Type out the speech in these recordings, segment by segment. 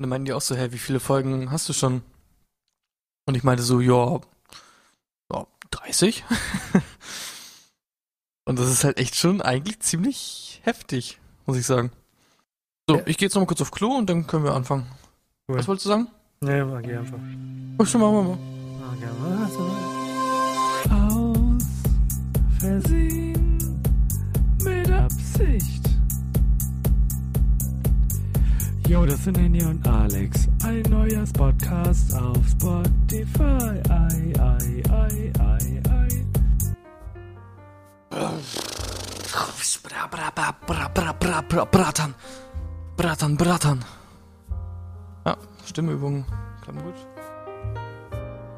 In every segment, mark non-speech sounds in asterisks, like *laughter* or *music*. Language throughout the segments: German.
Und dann meinen die auch so, hey, wie viele Folgen hast du schon? Und ich meinte so, ja, ja 30. *laughs* Und das ist halt echt schon eigentlich ziemlich heftig, muss ich sagen. So, Ja. ich gehe jetzt noch mal kurz auf Klo und dann können wir anfangen. Cool. Was wolltest du sagen? Nee, mach ich einfach. Oh, schon machen wir mal. Aus Versehen mit Absicht. Jo, das sind Henny und Alex. Ein neuer Podcast auf Spotify. Ei, ei, ei, ei, ei. Bra, bra, bra, bra, bra, bra, bra, Bratan. Bratan, Bratan. Ja, Stimmübungen klappen gut.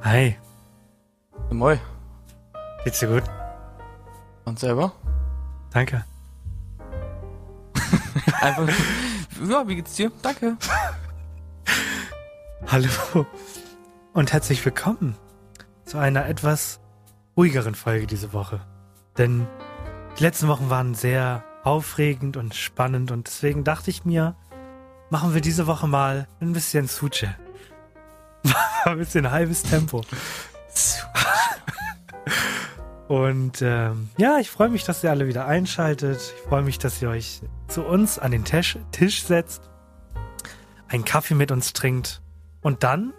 Hi, Ja, Moi. geht's dir gut? Und selber? Danke. *laughs* Einfach. Ja, wie geht's dir? Danke. *laughs* Hallo und herzlich willkommen zu einer etwas ruhigeren Folge diese Woche. Denn die letzten Wochen waren sehr aufregend und spannend und deswegen dachte ich mir, machen wir diese Woche mal ein bisschen Suche. *laughs* ein bisschen halbes Tempo. Und ähm, ja, ich freue mich, dass ihr alle wieder einschaltet. Ich freue mich, dass ihr euch zu uns an den Tisch, Tisch setzt, einen Kaffee mit uns trinkt und dann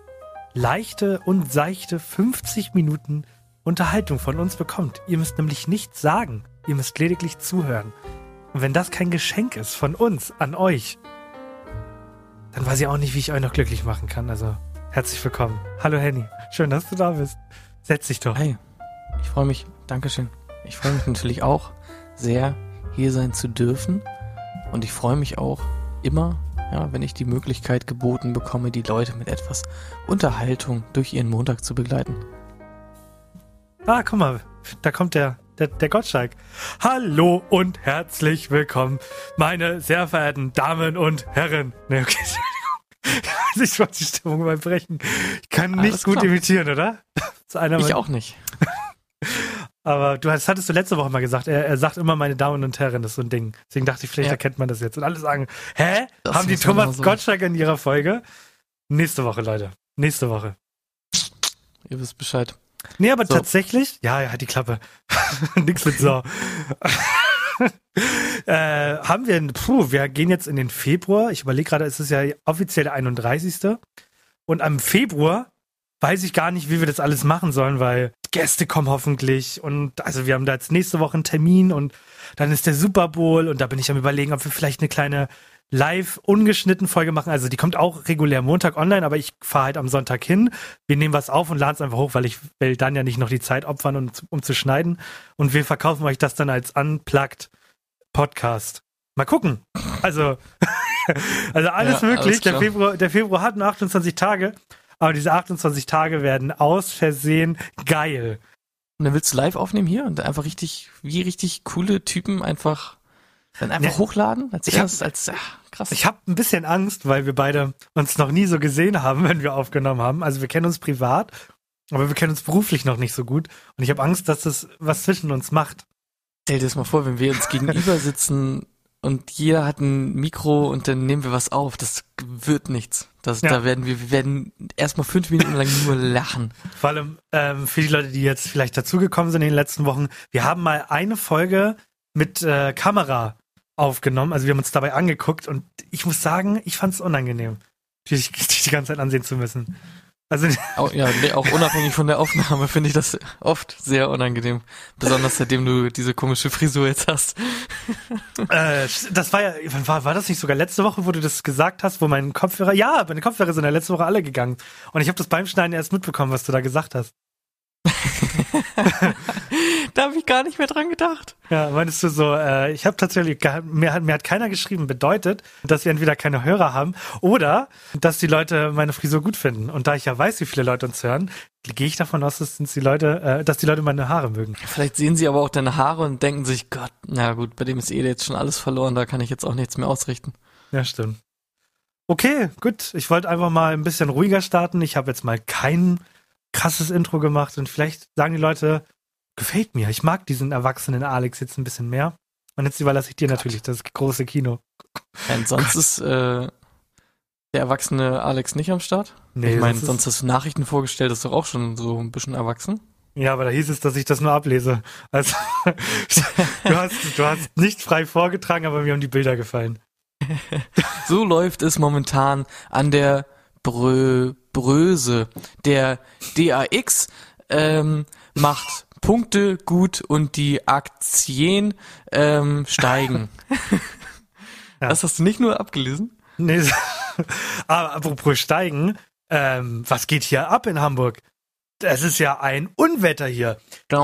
leichte und seichte 50 Minuten Unterhaltung von uns bekommt. Ihr müsst nämlich nichts sagen, ihr müsst lediglich zuhören. Und wenn das kein Geschenk ist von uns an euch, dann weiß ich auch nicht, wie ich euch noch glücklich machen kann. Also herzlich willkommen. Hallo Henny, schön, dass du da bist. Setz dich doch. Hey, ich freue mich. Dankeschön. Ich freue mich natürlich auch sehr, hier sein zu dürfen. Und ich freue mich auch immer, ja, wenn ich die Möglichkeit geboten bekomme, die Leute mit etwas Unterhaltung durch ihren Montag zu begleiten. Ah, guck mal, da kommt der, der, der Gottschalk. Hallo und herzlich willkommen, meine sehr verehrten Damen und Herren. Nee, okay, *laughs* Entschuldigung. Ich wollte die Stimmung mal brechen. Ich kann nicht gut imitieren, oder? *laughs* Ich auch nicht. Aber du hast, hattest du letzte Woche mal gesagt, er, er sagt immer meine Damen und Herren, das ist so ein Ding. Deswegen dachte ich, vielleicht Ja. erkennt man das jetzt. Und alle sagen, hä? Das Haben die man Thomas so- Gottschalk in ihrer Folge? Nächste Woche, Leute. Nächste Woche. Ihr wisst Bescheid. Nee, aber So. tatsächlich, ja, ja, halt die Klappe. *laughs* Nix mit so. *laughs* äh, haben wir, puh, wir gehen jetzt in den Februar. Ich überlege gerade, es ist ja offiziell der 31. Und am Februar weiß ich gar nicht, wie wir das alles machen sollen, weil Gäste kommen hoffentlich und also wir haben da jetzt nächste Woche einen Termin und dann ist der Super Bowl und da bin ich am überlegen, ob wir vielleicht eine kleine live ungeschnitten Folge machen. Also die kommt auch regulär Montag online, aber ich fahre halt am Sonntag hin. Wir nehmen was auf und laden es einfach hoch, weil ich will dann ja nicht noch die Zeit opfern, um, um zu schneiden. Und wir verkaufen euch das dann als Unplugged Podcast. Mal gucken. Also, *laughs* also alles Ja, möglich. alles der. Februar, der Februar hat nur 28 Tage, aber diese 28 Tage werden aus Versehen geil. Und dann willst du live aufnehmen hier und einfach richtig, wie richtig coole Typen einfach dann einfach Ja. hochladen? Als Ich hab- erstes, als ach, krass. Ich habe ein bisschen Angst, weil wir beide uns noch nie so gesehen haben, *laughs* wenn wir aufgenommen haben. Also wir kennen uns privat, aber wir kennen uns beruflich noch nicht so gut. Und ich habe Angst, dass das was zwischen uns macht. Stell dir das mal vor, wenn wir uns gegenüber *laughs* sitzen und jeder hat ein Mikro und dann nehmen wir was auf. Das wird nichts. Das, Ja. Da werden wir, wir werden erstmal fünf Minuten lang nur lachen. Vor allem ähm, für die Leute, die jetzt vielleicht dazugekommen sind in den letzten Wochen. Wir haben mal eine Folge mit äh, Kamera aufgenommen. Also wir haben uns dabei angeguckt und ich muss sagen, ich fand es unangenehm, dich, dich *laughs* die ganze Zeit ansehen zu müssen. Also *laughs* Au- ja, auch unabhängig von der Aufnahme finde ich das oft sehr unangenehm. Besonders seitdem du diese komische Frisur jetzt hast. Äh, das war ja, war, war das nicht sogar letzte Woche, wo du das gesagt hast, wo mein Kopfhörer, ja, meine Kopfhörer sind ja letzte Woche alle gegangen. Und ich habe das beim Schneiden erst mitbekommen, was du da gesagt hast. *laughs* da habe ich gar nicht mehr dran gedacht. Ja, meinst du so, äh, ich habe tatsächlich, mir, hat- mir hat keiner geschrieben, bedeutet, dass wir entweder keine Hörer haben oder dass die Leute meine Frisur gut finden. Und da ich ja weiß, wie viele Leute uns hören, gehe ich davon aus, dass die Leute, äh, dass die Leute meine Haare mögen. Vielleicht sehen sie aber auch deine Haare und denken sich, Gott, na gut, bei dem ist eh jetzt schon alles verloren, da kann ich jetzt auch nichts mehr ausrichten. Ja, stimmt. Okay, gut. Ich wollte einfach mal ein bisschen ruhiger starten. Ich habe jetzt mal kein krasses Intro gemacht und vielleicht sagen die Leute, gefällt mir. Ich mag diesen erwachsenen Alex jetzt ein bisschen mehr. Und jetzt überlasse ich dir natürlich das große Kino. Ja, und sonst ist äh, der erwachsene Alex nicht am Start. Nee, ich meine, sonst hast du Nachrichten vorgestellt, das ist doch auch schon so ein bisschen erwachsen. Ja, aber da hieß es, dass ich das nur ablese. Also, *laughs* du hast, du hast nicht frei vorgetragen, aber mir haben die Bilder gefallen. *laughs* So läuft es momentan an der Brö Bröse. Der DAX ähm, macht Punkte gut und die Aktien ähm, steigen. *laughs* Ja. Das hast du nicht nur abgelesen? Nee, aber *laughs* apropos steigen, ähm, was geht hier ab in Hamburg? Es ist ja ein Unwetter hier.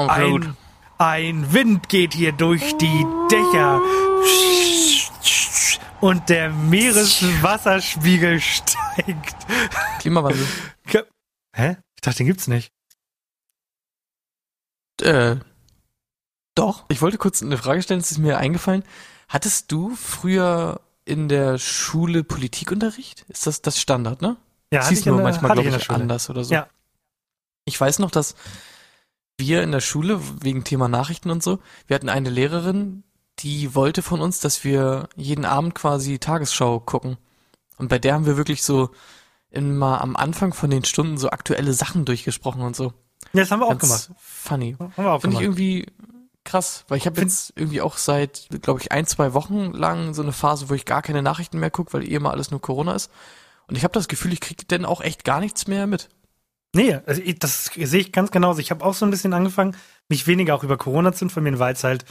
Ein, ein Wind geht hier durch die Dächer. Und der Meereswasserspiegel *laughs* steigt. Klimawandel. Hä? Ich dachte, den gibt's nicht. Äh, doch. Ich wollte kurz eine Frage stellen, es ist mir eingefallen. Hattest du früher in der Schule Politikunterricht? Ist das das Standard, ne? Ja, in nur der- manchmal, glaube ich ich, anders oder so. Ja. Ich weiß noch, dass wir in der Schule, wegen Thema Nachrichten und so, wir hatten eine Lehrerin, die wollte von uns, dass wir jeden Abend quasi Tagesschau gucken. Und bei der haben wir wirklich so immer am Anfang von den Stunden so aktuelle Sachen durchgesprochen und so. Ja, das haben wir auch Ganz gemacht. funny. Haben wir auch Finde ich irgendwie krass, weil ich habe jetzt irgendwie auch seit, glaube ich, ein, zwei Wochen lang so eine Phase, wo ich gar keine Nachrichten mehr gucke, weil eh immer alles nur Corona ist. Und ich habe das Gefühl, ich kriege denn auch echt gar nichts mehr mit. Nee, also ich, das sehe ich ganz genauso. Ich habe auch so ein bisschen angefangen, mich weniger auch über Corona zu informieren, weil es halt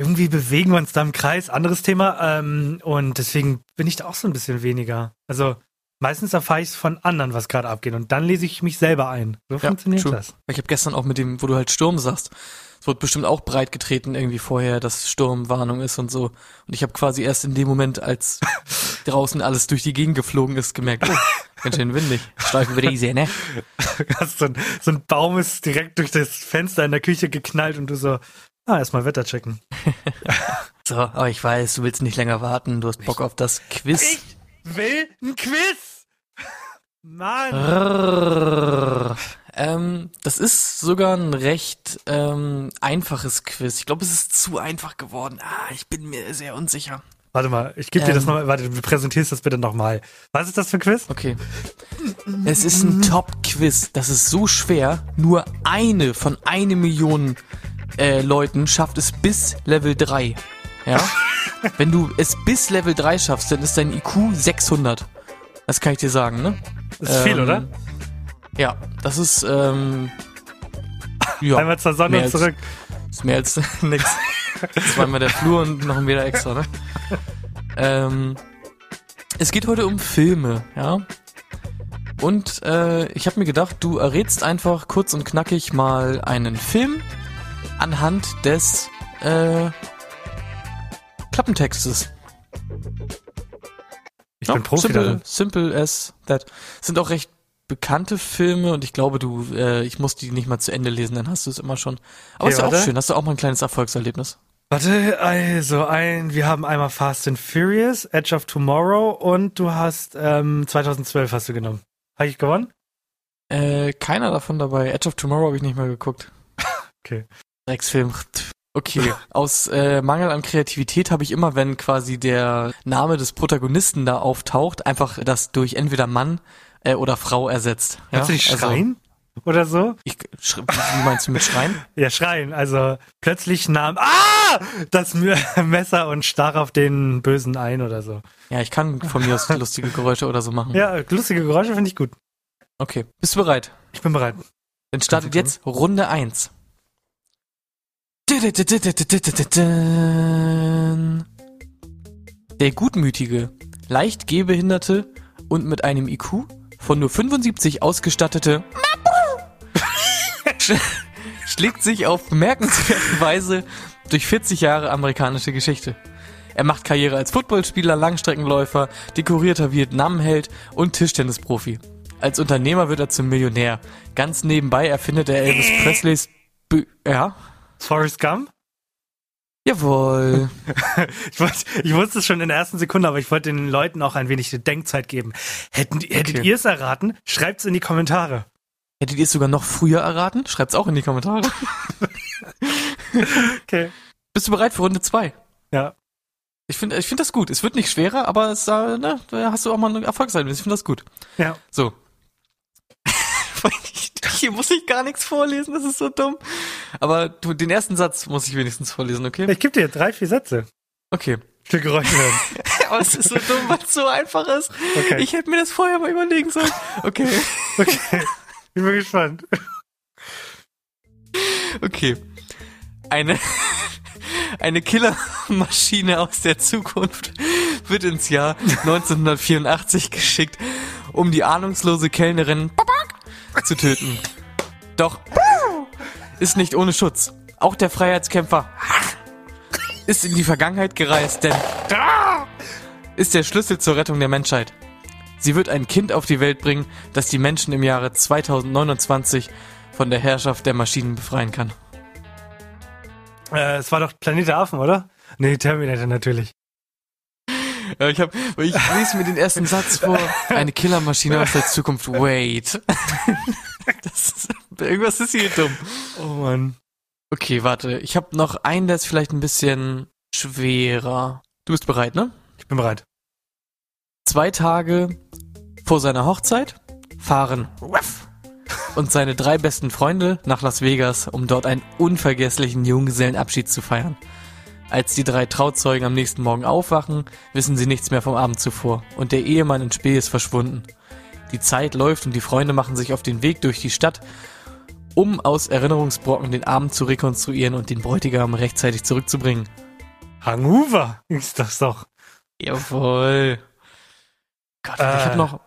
irgendwie bewegen wir uns da im Kreis, anderes Thema. Ähm, und deswegen bin ich da auch so ein bisschen weniger. Also meistens erfahre ich von anderen, was gerade abgeht. Und dann lese ich mich selber ein. So funktioniert true. das. Ich habe gestern auch mit dem, wo du halt Sturm sagst, es wird bestimmt auch breit getreten irgendwie vorher, dass Sturmwarnung ist und so. Und ich habe quasi erst in dem Moment, als *laughs* draußen alles durch die Gegend geflogen ist, gemerkt, oh, ganz schön windig. Wir die ne? *laughs* Hast so, ein, so ein Baum ist direkt durch das Fenster in der Küche geknallt und du so, ah, erstmal Wetter checken. *laughs* So, aber ich weiß, du willst nicht länger warten, du hast Bock auf das Quiz. will ein Quiz! *laughs* Mann! Ähm, das ist sogar ein recht ähm, einfaches Quiz. Ich glaube, es ist zu einfach geworden. Ah, ich bin mir sehr unsicher. Warte mal, ich gebe dir das Ähm. nochmal, warte, du präsentierst das bitte nochmal. Was ist das für ein Quiz? Okay. Es ist ein Top-Quiz. Das ist so schwer. Nur eine von eine Million äh, Leuten schafft es bis Level 3. Ja? *laughs* Wenn du es bis Level 3 schaffst, dann ist dein IQ 600. Das kann ich dir sagen, ne? Das ist viel, Ähm, oder? Ja, das ist, ähm, ja, Einmal zur Sonne und als- zurück. ist mehr als *laughs* nix. Zweimal der Flur und noch ein Meter extra, ne? Ähm, es geht heute um Filme, ja? Und äh, ich habe mir gedacht, du errätst einfach kurz und knackig mal einen Film anhand des äh, Klappentextes. Ich bin Profi simple, darin. simple as that. Sind auch recht bekannte Filme und ich glaube, du, äh, ich muss die nicht mal zu Ende lesen, dann hast du es immer schon. Aber Okay, ist ja auch schön, hast du auch mal ein kleines Erfolgserlebnis. Warte, also ein, wir haben einmal Fast and Furious, Edge of Tomorrow und du hast ähm, 2012 hast du genommen. Habe ich gewonnen? Äh, keiner davon dabei. Edge of Tomorrow habe ich nicht mehr geguckt. *laughs* Okay. Drecksfilm. Okay. Aus äh, Mangel an Kreativität habe ich immer, wenn quasi der Name des Protagonisten da auftaucht, einfach das durch entweder Mann äh, oder Frau ersetzt. Ja? Kannst du nicht Also, schreien? Oder so? ich, wie meinst du mit Schreien? *laughs* Ja, schreien. Also plötzlich nahm ah, das *laughs* Messer und stach auf den Bösen ein oder so. Ja, ich kann von mir aus *laughs* lustige Geräusche oder so machen. Ja, lustige Geräusche finde ich gut. Okay. Bist du bereit? Ich bin bereit. Dann startet jetzt Runde 1. Der gutmütige, leicht gehbehinderte und mit einem IQ von nur 75 ausgestattete Sch- *laughs* schlägt sich auf bemerkenswerte Weise durch 40 Jahre amerikanische Geschichte. Er macht Karriere als Footballspieler, Langstreckenläufer, dekorierter Vietnamheld und Tischtennisprofi. Als Unternehmer wird er zum Millionär. Ganz nebenbei erfindet er Elvis Presleys Bü ja? Forrest Gump? Jawohl. *laughs* Ich, wollte, ich wusste es schon in der ersten Sekunde, aber ich wollte den Leuten auch ein wenig Denkzeit geben. Hätten, hättet Okay. ihr es erraten? Schreibt's in die Kommentare. Hättet ihr es sogar noch früher erraten? Schreibt's auch in die Kommentare. *laughs* Okay. Bist du bereit für Runde zwei? Ja. Ich finde ich find das gut. Es wird nicht schwerer, aber es, äh, ne, da hast du auch mal ein Erfolgserlebnis. Ich finde das gut. Ja. So. Hier muss ich gar nichts vorlesen, das ist so dumm. Aber du, den ersten Satz muss ich wenigstens vorlesen, okay? Ich gebe dir drei, vier Sätze. Okay. Für Geräusche hören. *laughs* Aber es ist so dumm, weil es so einfach ist. Okay. Ich hätte mir das vorher mal überlegen sollen. Okay. Okay. Ich bin gespannt. Okay. Eine, eine Killermaschine aus der Zukunft wird ins Jahr 1984 geschickt, um die ahnungslose Kellnerin zu töten. Doch ist nicht ohne Schutz. Auch der Freiheitskämpfer ist in die Vergangenheit gereist, denn ist der Schlüssel zur Rettung der Menschheit. Sie wird ein Kind auf die Welt bringen, das die Menschen im Jahre 2029 von der Herrschaft der Maschinen befreien kann. Äh, es war doch Planet Affen, oder? Nee, Terminator natürlich. Ja, ich hab, ich lese mir den ersten Satz vor. Eine Killermaschine aus der Zukunft. Wait. *laughs* Ist, irgendwas ist hier dumm. Oh Mann. Okay, warte. Ich habe noch einen, der ist vielleicht ein bisschen schwerer. Du bist bereit, ne? Ich bin bereit. Zwei Tage vor seiner Hochzeit fahren Ruff und seine drei besten Freunde nach Las Vegas, um dort einen unvergesslichen Junggesellenabschied zu feiern. Als die drei Trauzeugen am nächsten Morgen aufwachen, wissen sie nichts mehr vom Abend zuvor und der Ehemann in Spee ist verschwunden. Die Zeit läuft und die Freunde machen sich auf den Weg durch die Stadt, um aus Erinnerungsbrocken den Abend zu rekonstruieren und den Bräutigam rechtzeitig zurückzubringen. Hangover ist das doch. Jawohl. Gott, ich Äh, hab noch.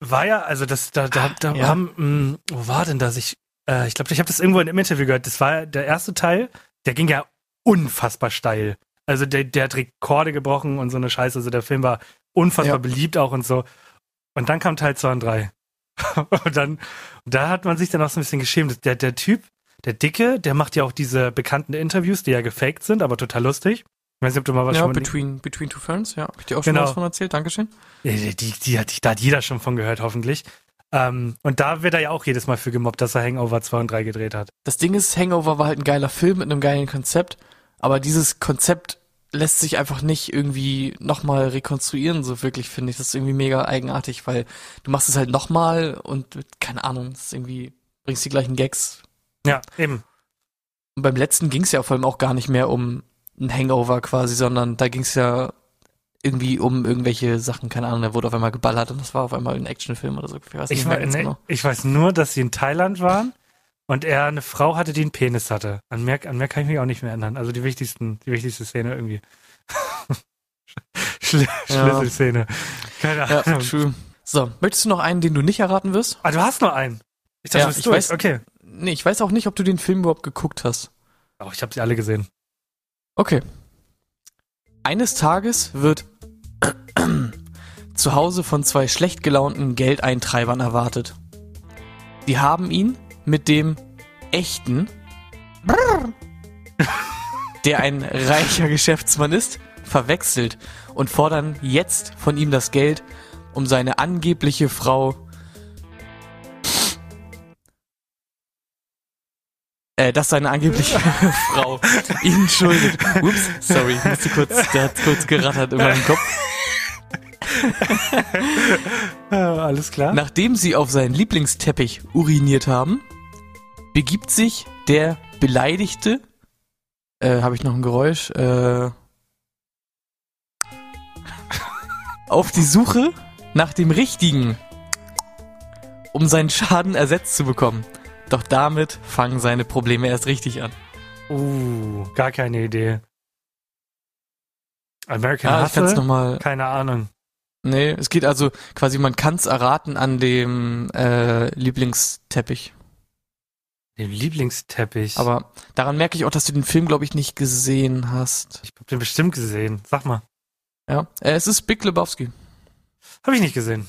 War ja, also das, da, da, da Ja. haben, mh, wo war denn das? Ich, äh, ich glaube, ich habe das irgendwo in einem Interview gehört. Das war der erste Teil, der ging ja unfassbar steil. Also der, der hat Rekorde gebrochen und so eine Scheiße. Also der Film war unfassbar Ja. beliebt auch und so. Und dann kam Teil 2 und 3. *laughs* und dann, da hat man sich dann auch so ein bisschen geschämt. Der, der Typ, der Dicke, der macht ja auch diese bekannten Interviews, die ja gefaked sind, aber total lustig. Ich weiß nicht, ob du mal was Ja, schon between, between Two Ferns, ja. Hab ich dir auch schon Genau. was von erzählt, Dankeschön. Die, die, die hat, da hat jeder schon von gehört, hoffentlich. Ähm, und da wird er ja auch jedes Mal für gemobbt, dass er Hangover 2 und 3 gedreht hat. Das Ding ist, Hangover war halt ein geiler Film mit einem geilen Konzept, aber dieses Konzept lässt sich einfach nicht irgendwie nochmal rekonstruieren, so wirklich, finde ich. Das ist irgendwie mega eigenartig, weil du machst es halt nochmal und keine Ahnung, das ist irgendwie, bringst die gleichen Gags. Ja, eben. Und beim letzten ging es ja vor allem auch gar nicht mehr um ein Hangover quasi, sondern da ging es ja irgendwie um irgendwelche Sachen, keine Ahnung, da wurde auf einmal geballert und das war auf einmal ein Actionfilm oder so. Ich weiß Ich, mehr wei- ganz nee, genau. ich weiß nur, dass sie in Thailand waren und er eine Frau hatte, die einen Penis hatte. An mehr, an mehr kann ich mich auch nicht mehr erinnern. Also die wichtigsten, die wichtigste Szene irgendwie. *laughs* Schl Ja. Schlüsselszene. Keine Ja, Ahnung. true. So, möchtest du noch einen, den du nicht erraten wirst? Ah, du hast noch einen. Ich dachte, Ja, du bist ich durch. weiß- Okay. Nee, ich weiß auch nicht, ob du den Film überhaupt geguckt hast. Oh, ich habe sie alle gesehen. Okay. Eines Tages wird *clears throat* zu Hause von zwei schlecht gelaunten Geldeintreibern erwartet. Die haben ihn mit dem echten, der ein reicher Geschäftsmann ist, verwechselt und fordern jetzt von ihm das Geld, um seine angebliche Frau äh, dass seine angebliche *laughs* Frau ihn schuldet. Ups, sorry, ich musste kurz, der hat kurz gerattert in meinem Kopf. Ah, *laughs* alles klar. Nachdem sie auf seinen Lieblingsteppich uriniert haben, begibt sich der Beleidigte, äh, habe ich noch ein Geräusch, äh, *laughs* auf die Suche nach dem Richtigen, um seinen Schaden ersetzt zu bekommen. Doch damit fangen seine Probleme erst richtig an. Uh, gar keine Idee. American ich es Hustle? nochmal Keine Ahnung. Nee, es geht also quasi, man kann es erraten an dem äh, Lieblingsteppich. Den Lieblingsteppich. Aber daran merke ich auch, dass du den Film, glaube ich, nicht gesehen hast. ich hab den bestimmt gesehen. Sag mal. Ja, äh, es ist Big Lebowski. Habe ich nicht gesehen.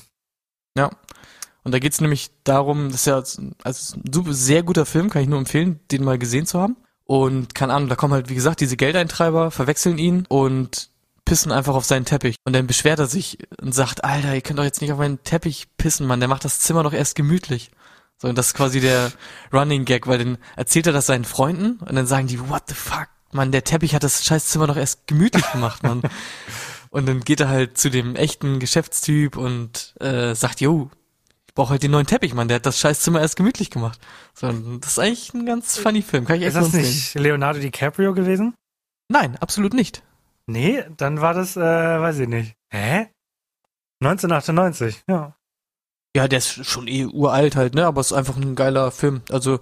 Ja. Und da geht's nämlich darum, das ist ja also ein super, sehr guter Film, kann ich nur empfehlen, den mal gesehen zu haben. Und keine Ahnung, da kommen halt, wie gesagt, diese Geldeintreiber, verwechseln ihn und pissen einfach auf seinen Teppich. Und dann beschwert er sich und sagt, Alter, ihr könnt doch jetzt nicht auf meinen Teppich pissen, Mann, der macht das Zimmer doch erst gemütlich. So, und das ist quasi der Running Gag, weil dann erzählt er das seinen Freunden und dann sagen die, what the fuck, Mann, der Teppich hat das scheiß Zimmer doch erst gemütlich gemacht, Mann. *laughs* und dann geht er halt zu dem echten Geschäftstyp und äh, sagt, yo, ich brauche halt den neuen Teppich, Mann, der hat das scheiß Zimmer erst gemütlich gemacht. So, das ist eigentlich ein ganz funny Film, kann ich echt Ist das nicht Leonardo DiCaprio gewesen? Nein, absolut nicht. Nee, dann war das, äh, weiß ich nicht. Hä? 1998, ja. Ja, der ist schon eh uralt halt, ne? Aber es ist einfach ein geiler Film. Also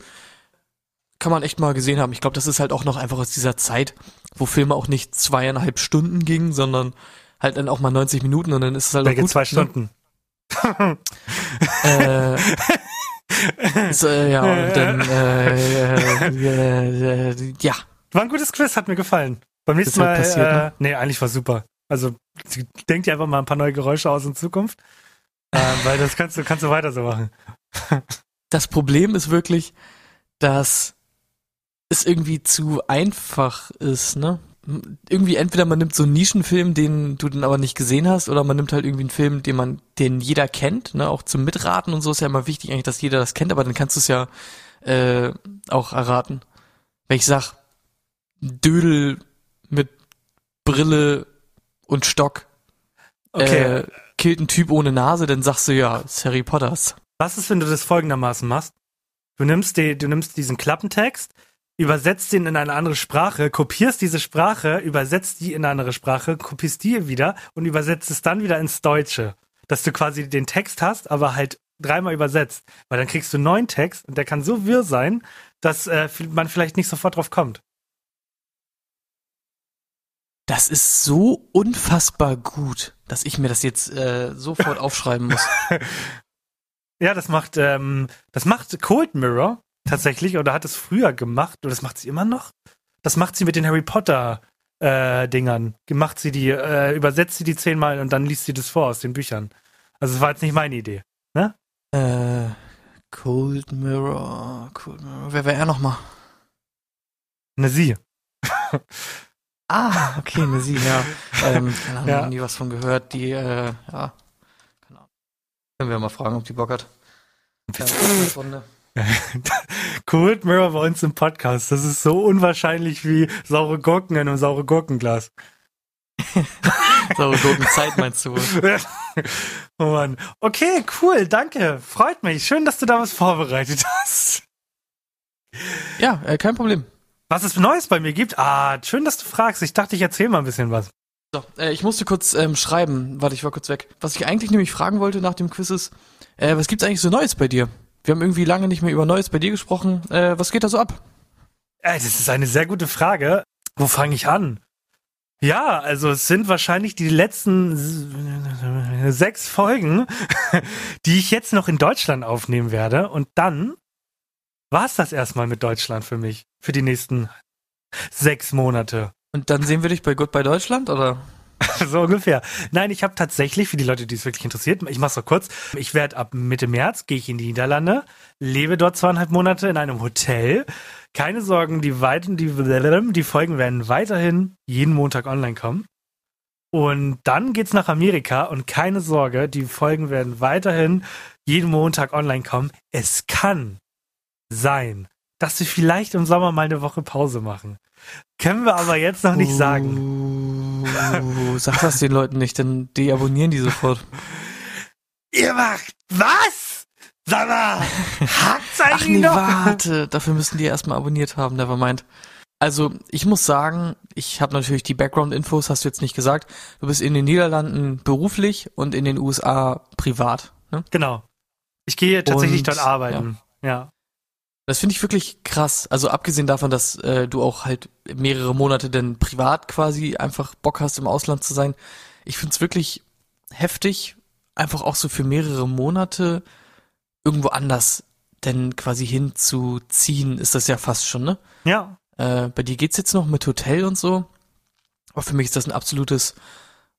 kann man echt mal gesehen haben. Ich glaube, das ist halt auch noch einfach aus dieser Zeit, wo Filme auch nicht zweieinhalb Stunden gingen, sondern halt dann auch mal 90 Minuten und dann ist es halt auch Welche gut. zwei ne? Stunden? Äh, *laughs* so, äh, ja, und dann äh, äh, äh, ja. War ein gutes Quiz, hat mir gefallen. Beim nächsten halt Mal, passiert, äh, ne? nee, eigentlich war super. Also, denk dir einfach mal ein paar neue Geräusche aus in Zukunft. äh, weil das kannst du, kannst du weiter so machen. Das Problem ist wirklich, dass es irgendwie zu einfach ist, ne? Irgendwie entweder man nimmt so einen Nischenfilm, den du dann aber nicht gesehen hast, oder man nimmt halt irgendwie einen Film, den man, den jeder kennt, ne? Auch zum Mitraten und so ist ja immer wichtig eigentlich, dass jeder das kennt, aber dann kannst du es ja äh, auch erraten. Wenn ich sag, Dödel mit Brille und Stock Okay. äh, killt ein Typ ohne Nase, dann sagst du ja, ist Harry Potters. Was ist, wenn du das folgendermaßen machst? Du nimmst, die, du nimmst diesen Klappentext, übersetzt den in eine andere Sprache, kopierst diese Sprache, übersetzt die in eine andere Sprache, kopierst die wieder und übersetzt es dann wieder ins Deutsche. Dass du quasi den Text hast, aber halt dreimal übersetzt. Weil dann kriegst du einen neuen Text und der kann so wirr sein, dass äh, man vielleicht nicht sofort drauf kommt. Das ist so unfassbar gut, dass ich mir das jetzt äh, sofort *laughs* aufschreiben muss. Ja, das macht, ähm, das macht Cold Mirror tatsächlich oder hat es früher gemacht oder das macht sie immer noch. Das macht sie mit den Harry Potter äh, Dingern. Macht sie die, äh, übersetzt sie die zehnmal und dann liest sie das vor aus den Büchern. Also es war jetzt nicht meine Idee. Äh, Cold Mirror, Cold Mirror. Wer wäre er nochmal? Ne, sie. *laughs* Ah, okay, ne, sie, ja. *laughs* Ähm, keine Ahnung, Ja. nie was von gehört. Die, äh, ja, keine Ahnung. Können wir mal fragen, ob die Bock hat. Ja. Cold Mirror bei uns im Podcast. Das ist so unwahrscheinlich wie saure Gurken in einem saure Gurkenglas. *laughs* Saure Gurkenzeit meinst du *laughs* oh Mann. Okay, cool, danke. Freut mich. Schön, dass du da was vorbereitet hast. Ja, äh, kein Problem. Was es Neues bei mir gibt? Ah, schön, dass du fragst. Ich dachte, ich erzähle mal ein bisschen was. So, äh, ich musste kurz ähm, schreiben. Warte, ich war kurz weg. Was ich eigentlich nämlich fragen wollte nach dem Quiz ist, äh, was gibt's eigentlich so Neues bei dir? Wir haben irgendwie lange nicht mehr über Neues bei dir gesprochen. Äh, was geht da so ab? Äh, das ist eine sehr gute Frage. Wo fange ich an? Ja, also es sind wahrscheinlich die letzten sechs Folgen, *laughs* die ich jetzt noch in Deutschland aufnehmen werde. Und dann war es das erstmal mit Deutschland für mich. Für die nächsten sechs Monate. Und dann sehen wir dich bei Goodbye Deutschland, oder? *laughs* so ungefähr. Nein, ich habe tatsächlich, für die Leute, die es wirklich interessiert, ich mach's noch kurz, ich werde ab Mitte März, gehe ich in die Niederlande, lebe dort zweieinhalb Monate in einem Hotel. Keine Sorgen, die, weiten, die, die Folgen werden weiterhin jeden Montag online kommen. Und dann geht's nach Amerika und keine Sorge, die Folgen werden weiterhin jeden Montag online kommen. Es kann sein, dass wir vielleicht im Sommer mal eine Woche Pause machen. Können wir aber jetzt noch nicht sagen. Uh, sag das den Leuten nicht, dann deabonnieren die sofort. *laughs* Ihr macht was? Sag mal, *laughs* hakt's Ach eigentlich nee, noch? warte, dafür müssten die erstmal abonniert haben, nevermind. Also, ich muss sagen, ich habe natürlich die Background-Infos, hast du jetzt nicht gesagt. Du bist in den Niederlanden beruflich und in den USA privat. Ne? Genau. Ich gehe tatsächlich Und, dort arbeiten. Ja. Das finde ich wirklich krass. Also abgesehen davon, dass äh, du auch halt mehrere Monate denn privat quasi einfach Bock hast, im Ausland zu sein. Ich finde es wirklich heftig, einfach auch so für mehrere Monate irgendwo anders denn quasi hinzuziehen, ist das ja fast schon, ne? Ja. Äh, bei dir geht's jetzt noch mit Hotel und so. Aber für mich ist das ein absolutes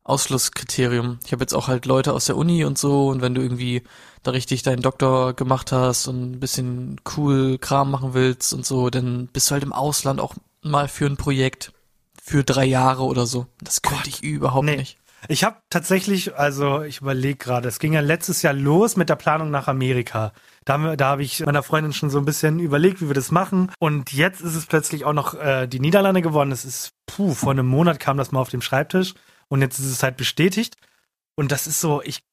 Ausschlusskriterium. Ich habe jetzt auch halt Leute aus der Uni und so und wenn du irgendwie da richtig deinen Doktor gemacht hast und ein bisschen cool Kram machen willst und so, dann bist du halt im Ausland auch mal für ein Projekt für drei Jahre oder so. Das könnte ich überhaupt Nee. nicht. Ich habe tatsächlich, also ich überlege gerade, es ging ja letztes Jahr los mit der Planung nach Amerika. Da, haben wir- da habe ich meiner Freundin schon so ein bisschen überlegt, wie wir das machen. Und jetzt ist es plötzlich auch noch äh, die Niederlande geworden. Es ist, puh, vor einem Monat kam das mal auf dem Schreibtisch und jetzt ist es halt bestätigt. Und das ist so, ich,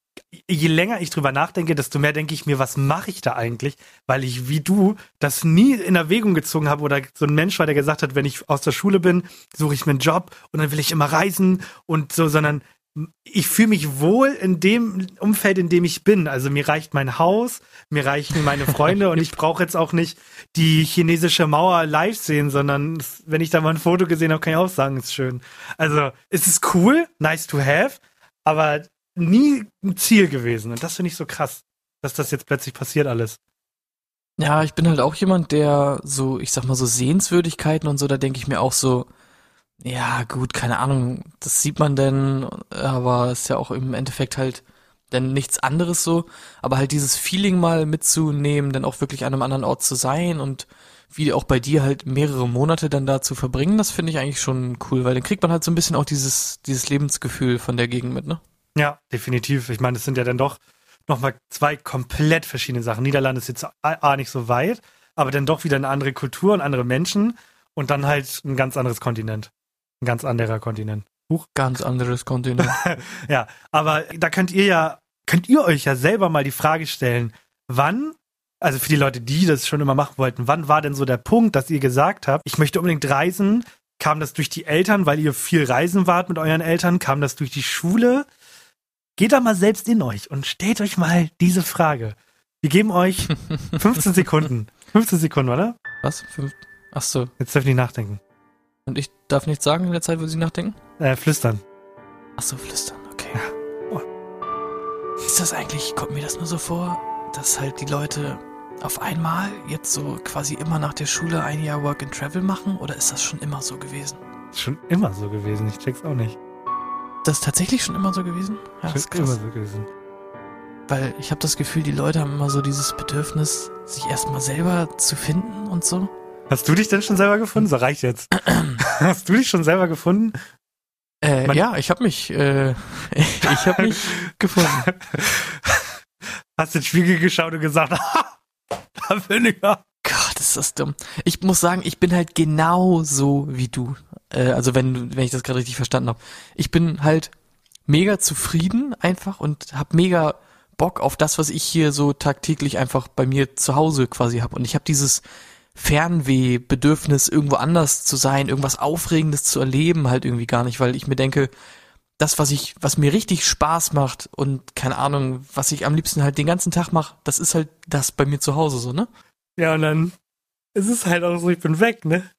je länger ich drüber nachdenke, desto mehr denke ich mir, was mache ich da eigentlich? Weil ich, wie du, das nie in Erwägung gezogen habe oder so ein Mensch war, der gesagt hat, wenn ich aus der Schule bin, suche ich mir einen Job und dann will ich immer reisen und so, sondern ich fühle mich wohl in dem Umfeld, in dem ich bin. Also mir reicht mein Haus, mir reichen meine Freunde und ich brauche jetzt auch nicht die chinesische Mauer live sehen, sondern es- wenn ich da mal ein Foto gesehen habe, kann ich auch sagen, ist schön. Also es ist cool, nice to have, aber nie ein Ziel gewesen. Und das finde ich so krass, dass das jetzt plötzlich passiert alles. Ja, ich bin halt auch jemand, der so, ich sag mal so Sehenswürdigkeiten und so, da denke ich mir auch so, ja gut, keine Ahnung, das sieht man denn, aber ist ja auch im Endeffekt halt denn nichts anderes so, aber halt dieses Feeling mal mitzunehmen, dann auch wirklich an einem anderen Ort zu sein und wie auch bei dir halt mehrere Monate dann da zu verbringen, das finde ich eigentlich schon cool, weil dann kriegt man halt so ein bisschen auch dieses, dieses Lebensgefühl von der Gegend mit, ne? Ja, definitiv. Ich meine, es sind ja dann doch nochmal zwei komplett verschiedene Sachen. Niederlande ist jetzt A, nicht so weit, aber dann doch wieder eine andere Kultur und andere Menschen und dann halt ein ganz anderes Kontinent. Ein ganz anderer Kontinent. Ganz anderes Kontinent. *laughs* Ja, aber da könnt ihr ja, könnt ihr euch ja selber mal die Frage stellen, wann, also für die Leute, die das schon immer machen wollten, wann war denn so der Punkt, dass ihr gesagt habt, ich möchte unbedingt reisen? Kam das durch die Eltern, weil ihr viel reisen wart mit euren Eltern? Kam das durch die Schule? Geht da mal selbst in euch und stellt euch mal diese Frage. Wir geben euch *laughs* 15 Sekunden. 15 Sekunden, oder? Was? Fünf? Ach so. Jetzt ihr nicht nachdenken. Und ich darf nichts sagen in der Zeit, wo sie nachdenken? Äh, flüstern. Ach so, flüstern, okay. Oh. Ist das eigentlich, kommt mir das nur so vor, dass halt die Leute auf einmal jetzt so quasi immer nach der Schule ein Jahr Work and Travel machen oder ist das schon immer so gewesen? Schon immer so gewesen. Ich check's auch nicht. Das ist tatsächlich schon immer so gewesen? Ja, das ist schon immer krass. so gewesen. Weil ich habe das Gefühl, die Leute haben immer so dieses Bedürfnis, sich erstmal selber zu finden und so. Hast du dich denn schon selber gefunden? So reicht jetzt. *clears throat* Hast du dich schon selber gefunden? Äh, Man- ja, ich habe mich, äh, *laughs* ich habe mich gefunden. *laughs* Hast in den Spiegel geschaut und gesagt, *laughs* da bin ich ja. Gott, ist das dumm. Ich muss sagen, ich bin halt genau so wie du. Äh, also wenn, wenn ich das gerade richtig verstanden habe. Ich bin halt mega zufrieden einfach und hab mega Bock auf das, was ich hier so tagtäglich einfach bei mir zu Hause quasi hab. Und ich habe dieses Fernweh-Bedürfnis, irgendwo anders zu sein, irgendwas Aufregendes zu erleben, halt irgendwie gar nicht, weil ich mir denke, das, was ich, was mir richtig Spaß macht und keine Ahnung, was ich am liebsten halt den ganzen Tag mache, das ist halt das bei mir zu Hause so, ne? Ja, und dann ist es halt auch so, ich bin weg, ne?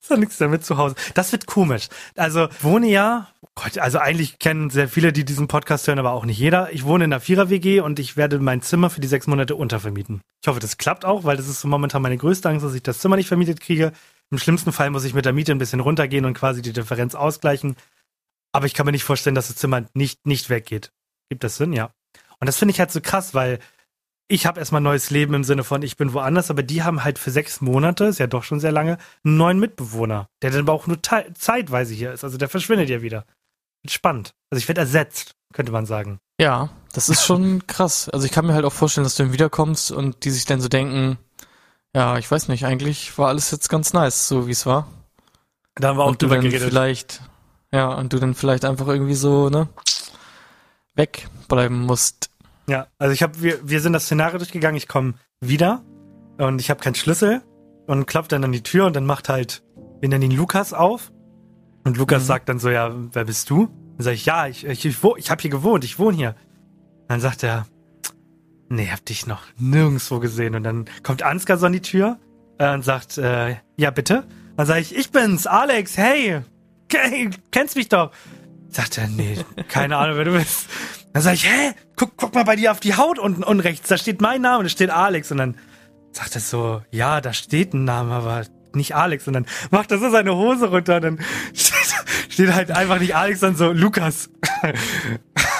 Ist doch nichts damit zu Hause. Das wird komisch. Also, wohne ja, oh Gott, also eigentlich kennen sehr viele, die diesen Podcast hören, aber auch nicht jeder. Ich wohne in einer Vierer-WG und ich werde mein Zimmer für die sechs Monate untervermieten. Ich hoffe, das klappt auch, weil das ist so momentan meine größte Angst, dass ich das Zimmer nicht vermietet kriege. Im schlimmsten Fall muss ich mit der Miete ein bisschen runtergehen und quasi die Differenz ausgleichen. Aber ich kann mir nicht vorstellen, dass das Zimmer nicht, nicht weggeht. Gibt das Sinn? Ja. Und das finde ich halt so krass, weil ich habe erstmal neues Leben im Sinne von, ich bin woanders, aber die haben halt für sechs Monate, ist ja doch schon sehr lange, einen neuen Mitbewohner, der dann aber auch nur zeitweise hier ist. Also der verschwindet ja wieder. Spannend. Also ich werde ersetzt, könnte man sagen. Ja, das ist schon *laughs* krass. Also ich kann mir halt auch vorstellen, dass du dann wiederkommst und die sich dann so denken, ja, ich weiß nicht, eigentlich war alles jetzt ganz nice, so wie es war. Da haben wir auch und du drüber dann geredet. vielleicht, ja, und du dann vielleicht einfach irgendwie so, ne, wegbleiben musst. Ja, also ich habe, wir, wir sind das Szenario durchgegangen, ich komme wieder und ich habe keinen Schlüssel und klopft dann an die Tür und dann macht halt, wir nennen ihn Lukas auf und Lukas Mhm. sagt dann so, ja, wer bist du? Dann sage ich, ja, ich, ich, ich, ich habe hier gewohnt, ich wohne hier. Dann sagt er, nee, hab dich noch nirgendwo gesehen. Und dann kommt Ansgar so an die Tür äh, und sagt, äh, ja, bitte. Dann sage ich, ich bin's, Alex, hey, hey, *laughs* kennst mich doch. Sagt er, nee, keine Ahnung, wer du bist. Dann sage ich, hä, guck, guck mal bei dir auf die Haut unten, unten rechts, da steht mein Name, da steht Alex. Und dann sagt er so, ja, da steht ein Name, aber nicht Alex. Und dann macht er so seine Hose runter und dann *laughs* steht, steht halt einfach nicht Alex, sondern so Lukas.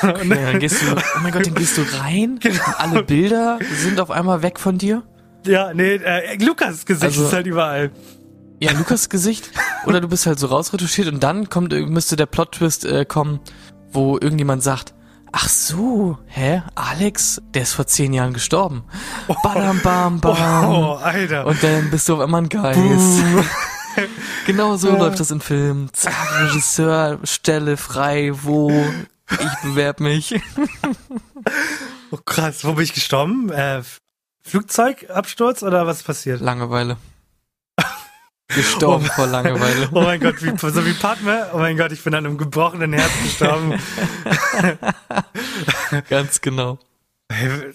Und ja, dann gehst du, oh mein Gott, dann gehst du rein Genau. und alle Bilder sind auf einmal weg von dir. ja, nee, äh, Lukas Gesicht Also- ist halt überall. Ja, Lukas Gesicht. Oder du bist halt so rausretuschiert und dann kommt, müsste der Plot-Twist äh, kommen, wo irgendjemand sagt, ach so, hä, Alex, der ist vor zehn Jahren gestorben. Badam, bam, bam. Oh, Alter. Und dann bist du auf einmal ein Geist. *laughs* Genau so Ja. läuft das im Film. Zack, Regisseur, Stelle frei, wo? Ich bewerb mich. Oh, krass, wo bin ich gestorben? Äh, Flugzeugabsturz oder was ist passiert? Langeweile. Gestorben vor Langeweile. *laughs* Oh mein Gott, wie, so wie Padme. Oh mein Gott, ich bin an einem gebrochenen Herz gestorben. *laughs* Ganz genau. Hey,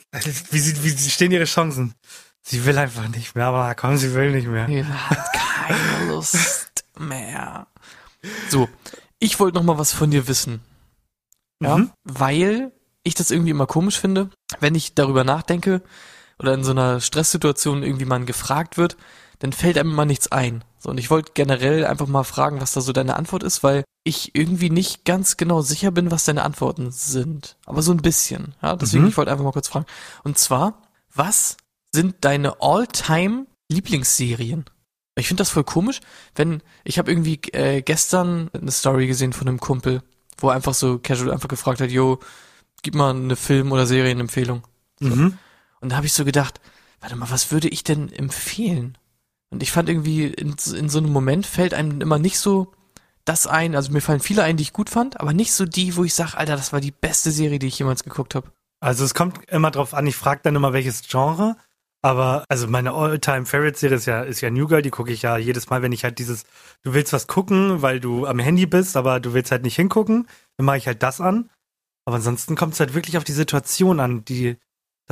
Wie, sie- wie sie stehen ihre Chancen? Sie will einfach nicht mehr, aber komm, sie will nicht mehr. Er hat keine *laughs* Lust mehr. So, ich wollte noch mal was von dir wissen. Ja, Mhm. weil ich das irgendwie immer komisch finde, wenn ich darüber nachdenke oder in so einer Stresssituation irgendwie man gefragt wird, dann fällt einem immer nichts ein. So, und ich wollte generell einfach mal fragen, was da so deine Antwort ist, weil ich irgendwie nicht ganz genau sicher bin, was deine Antworten sind. Aber so ein bisschen. Ja, deswegen, Mhm. ich wollte einfach mal kurz fragen. Und zwar, was sind deine all-time Lieblingsserien? Ich finde das voll komisch, wenn ich habe irgendwie äh, gestern eine Story gesehen von einem Kumpel, wo er einfach so casual einfach gefragt hat, yo, gib mal eine Film- oder Serienempfehlung. Mhm. Und da habe ich so gedacht, warte mal, was würde ich denn empfehlen? Und ich fand irgendwie, in, in so einem Moment fällt einem immer nicht so das ein, also mir fallen viele ein, die ich gut fand, aber nicht so die, wo ich sage, Alter, das war die beste Serie, die ich jemals geguckt habe. Also es kommt immer drauf an, ich frage dann immer, welches Genre. Aber also meine All-Time-Favorite-Serie ist ja, ist ja New Girl, die gucke ich ja jedes Mal, wenn ich halt dieses, du willst was gucken, weil du am Handy bist, aber du willst halt nicht hingucken, dann mache ich halt das an. Aber ansonsten kommt es halt wirklich auf die Situation an. Die,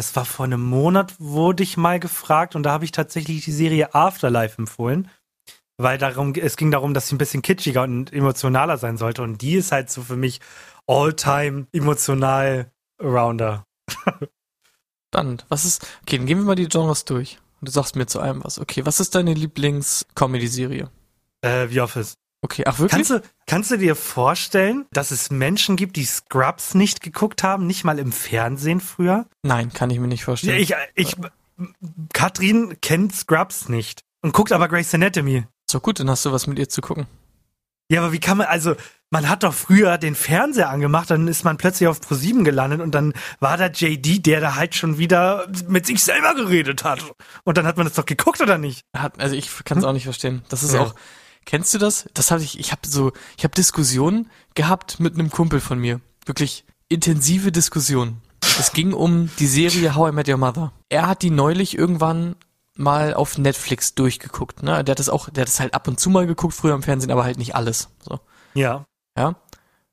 das war vor einem Monat, wurde ich mal gefragt und da habe ich tatsächlich die Serie Afterlife empfohlen. Weil darum, es ging darum, dass sie ein bisschen kitschiger und emotionaler sein sollte. Und die ist halt so für mich all-time emotional Rounder. Spannend. Was ist, okay, dann gehen wir mal die Genres durch. Und du sagst mir zu allem was. Okay, was ist deine Lieblings-Comedy-Serie? Äh, The Office. Okay, ach wirklich? Kannst du, kannst du dir vorstellen, dass es Menschen gibt, die Scrubs nicht geguckt haben, nicht mal im Fernsehen früher? Nein, kann ich mir nicht vorstellen. ich, ich, Katrin kennt Scrubs nicht und guckt aber Grey's Anatomy. so gut, dann hast du was mit ihr zu gucken. Ja, aber wie kann man, also, man hat doch früher den Fernseher angemacht, dann ist man plötzlich auf Pro7 gelandet und dann war da JD, der da halt schon wieder mit sich selber geredet hat. Und dann hat man das doch geguckt, oder nicht? Hat, also ich kann es auch nicht verstehen. Das ist Ja. auch. Kennst du das? Das habe ich. Ich habe so. Ich habe Diskussionen gehabt mit einem Kumpel von mir. Wirklich intensive Diskussionen. Es ging um die Serie How I Met Your Mother. Er hat die neulich irgendwann mal auf Netflix durchgeguckt. Ne? Der hat das auch. Der hat das halt ab und zu mal geguckt früher im Fernsehen, aber halt nicht alles. So. Ja. Ja.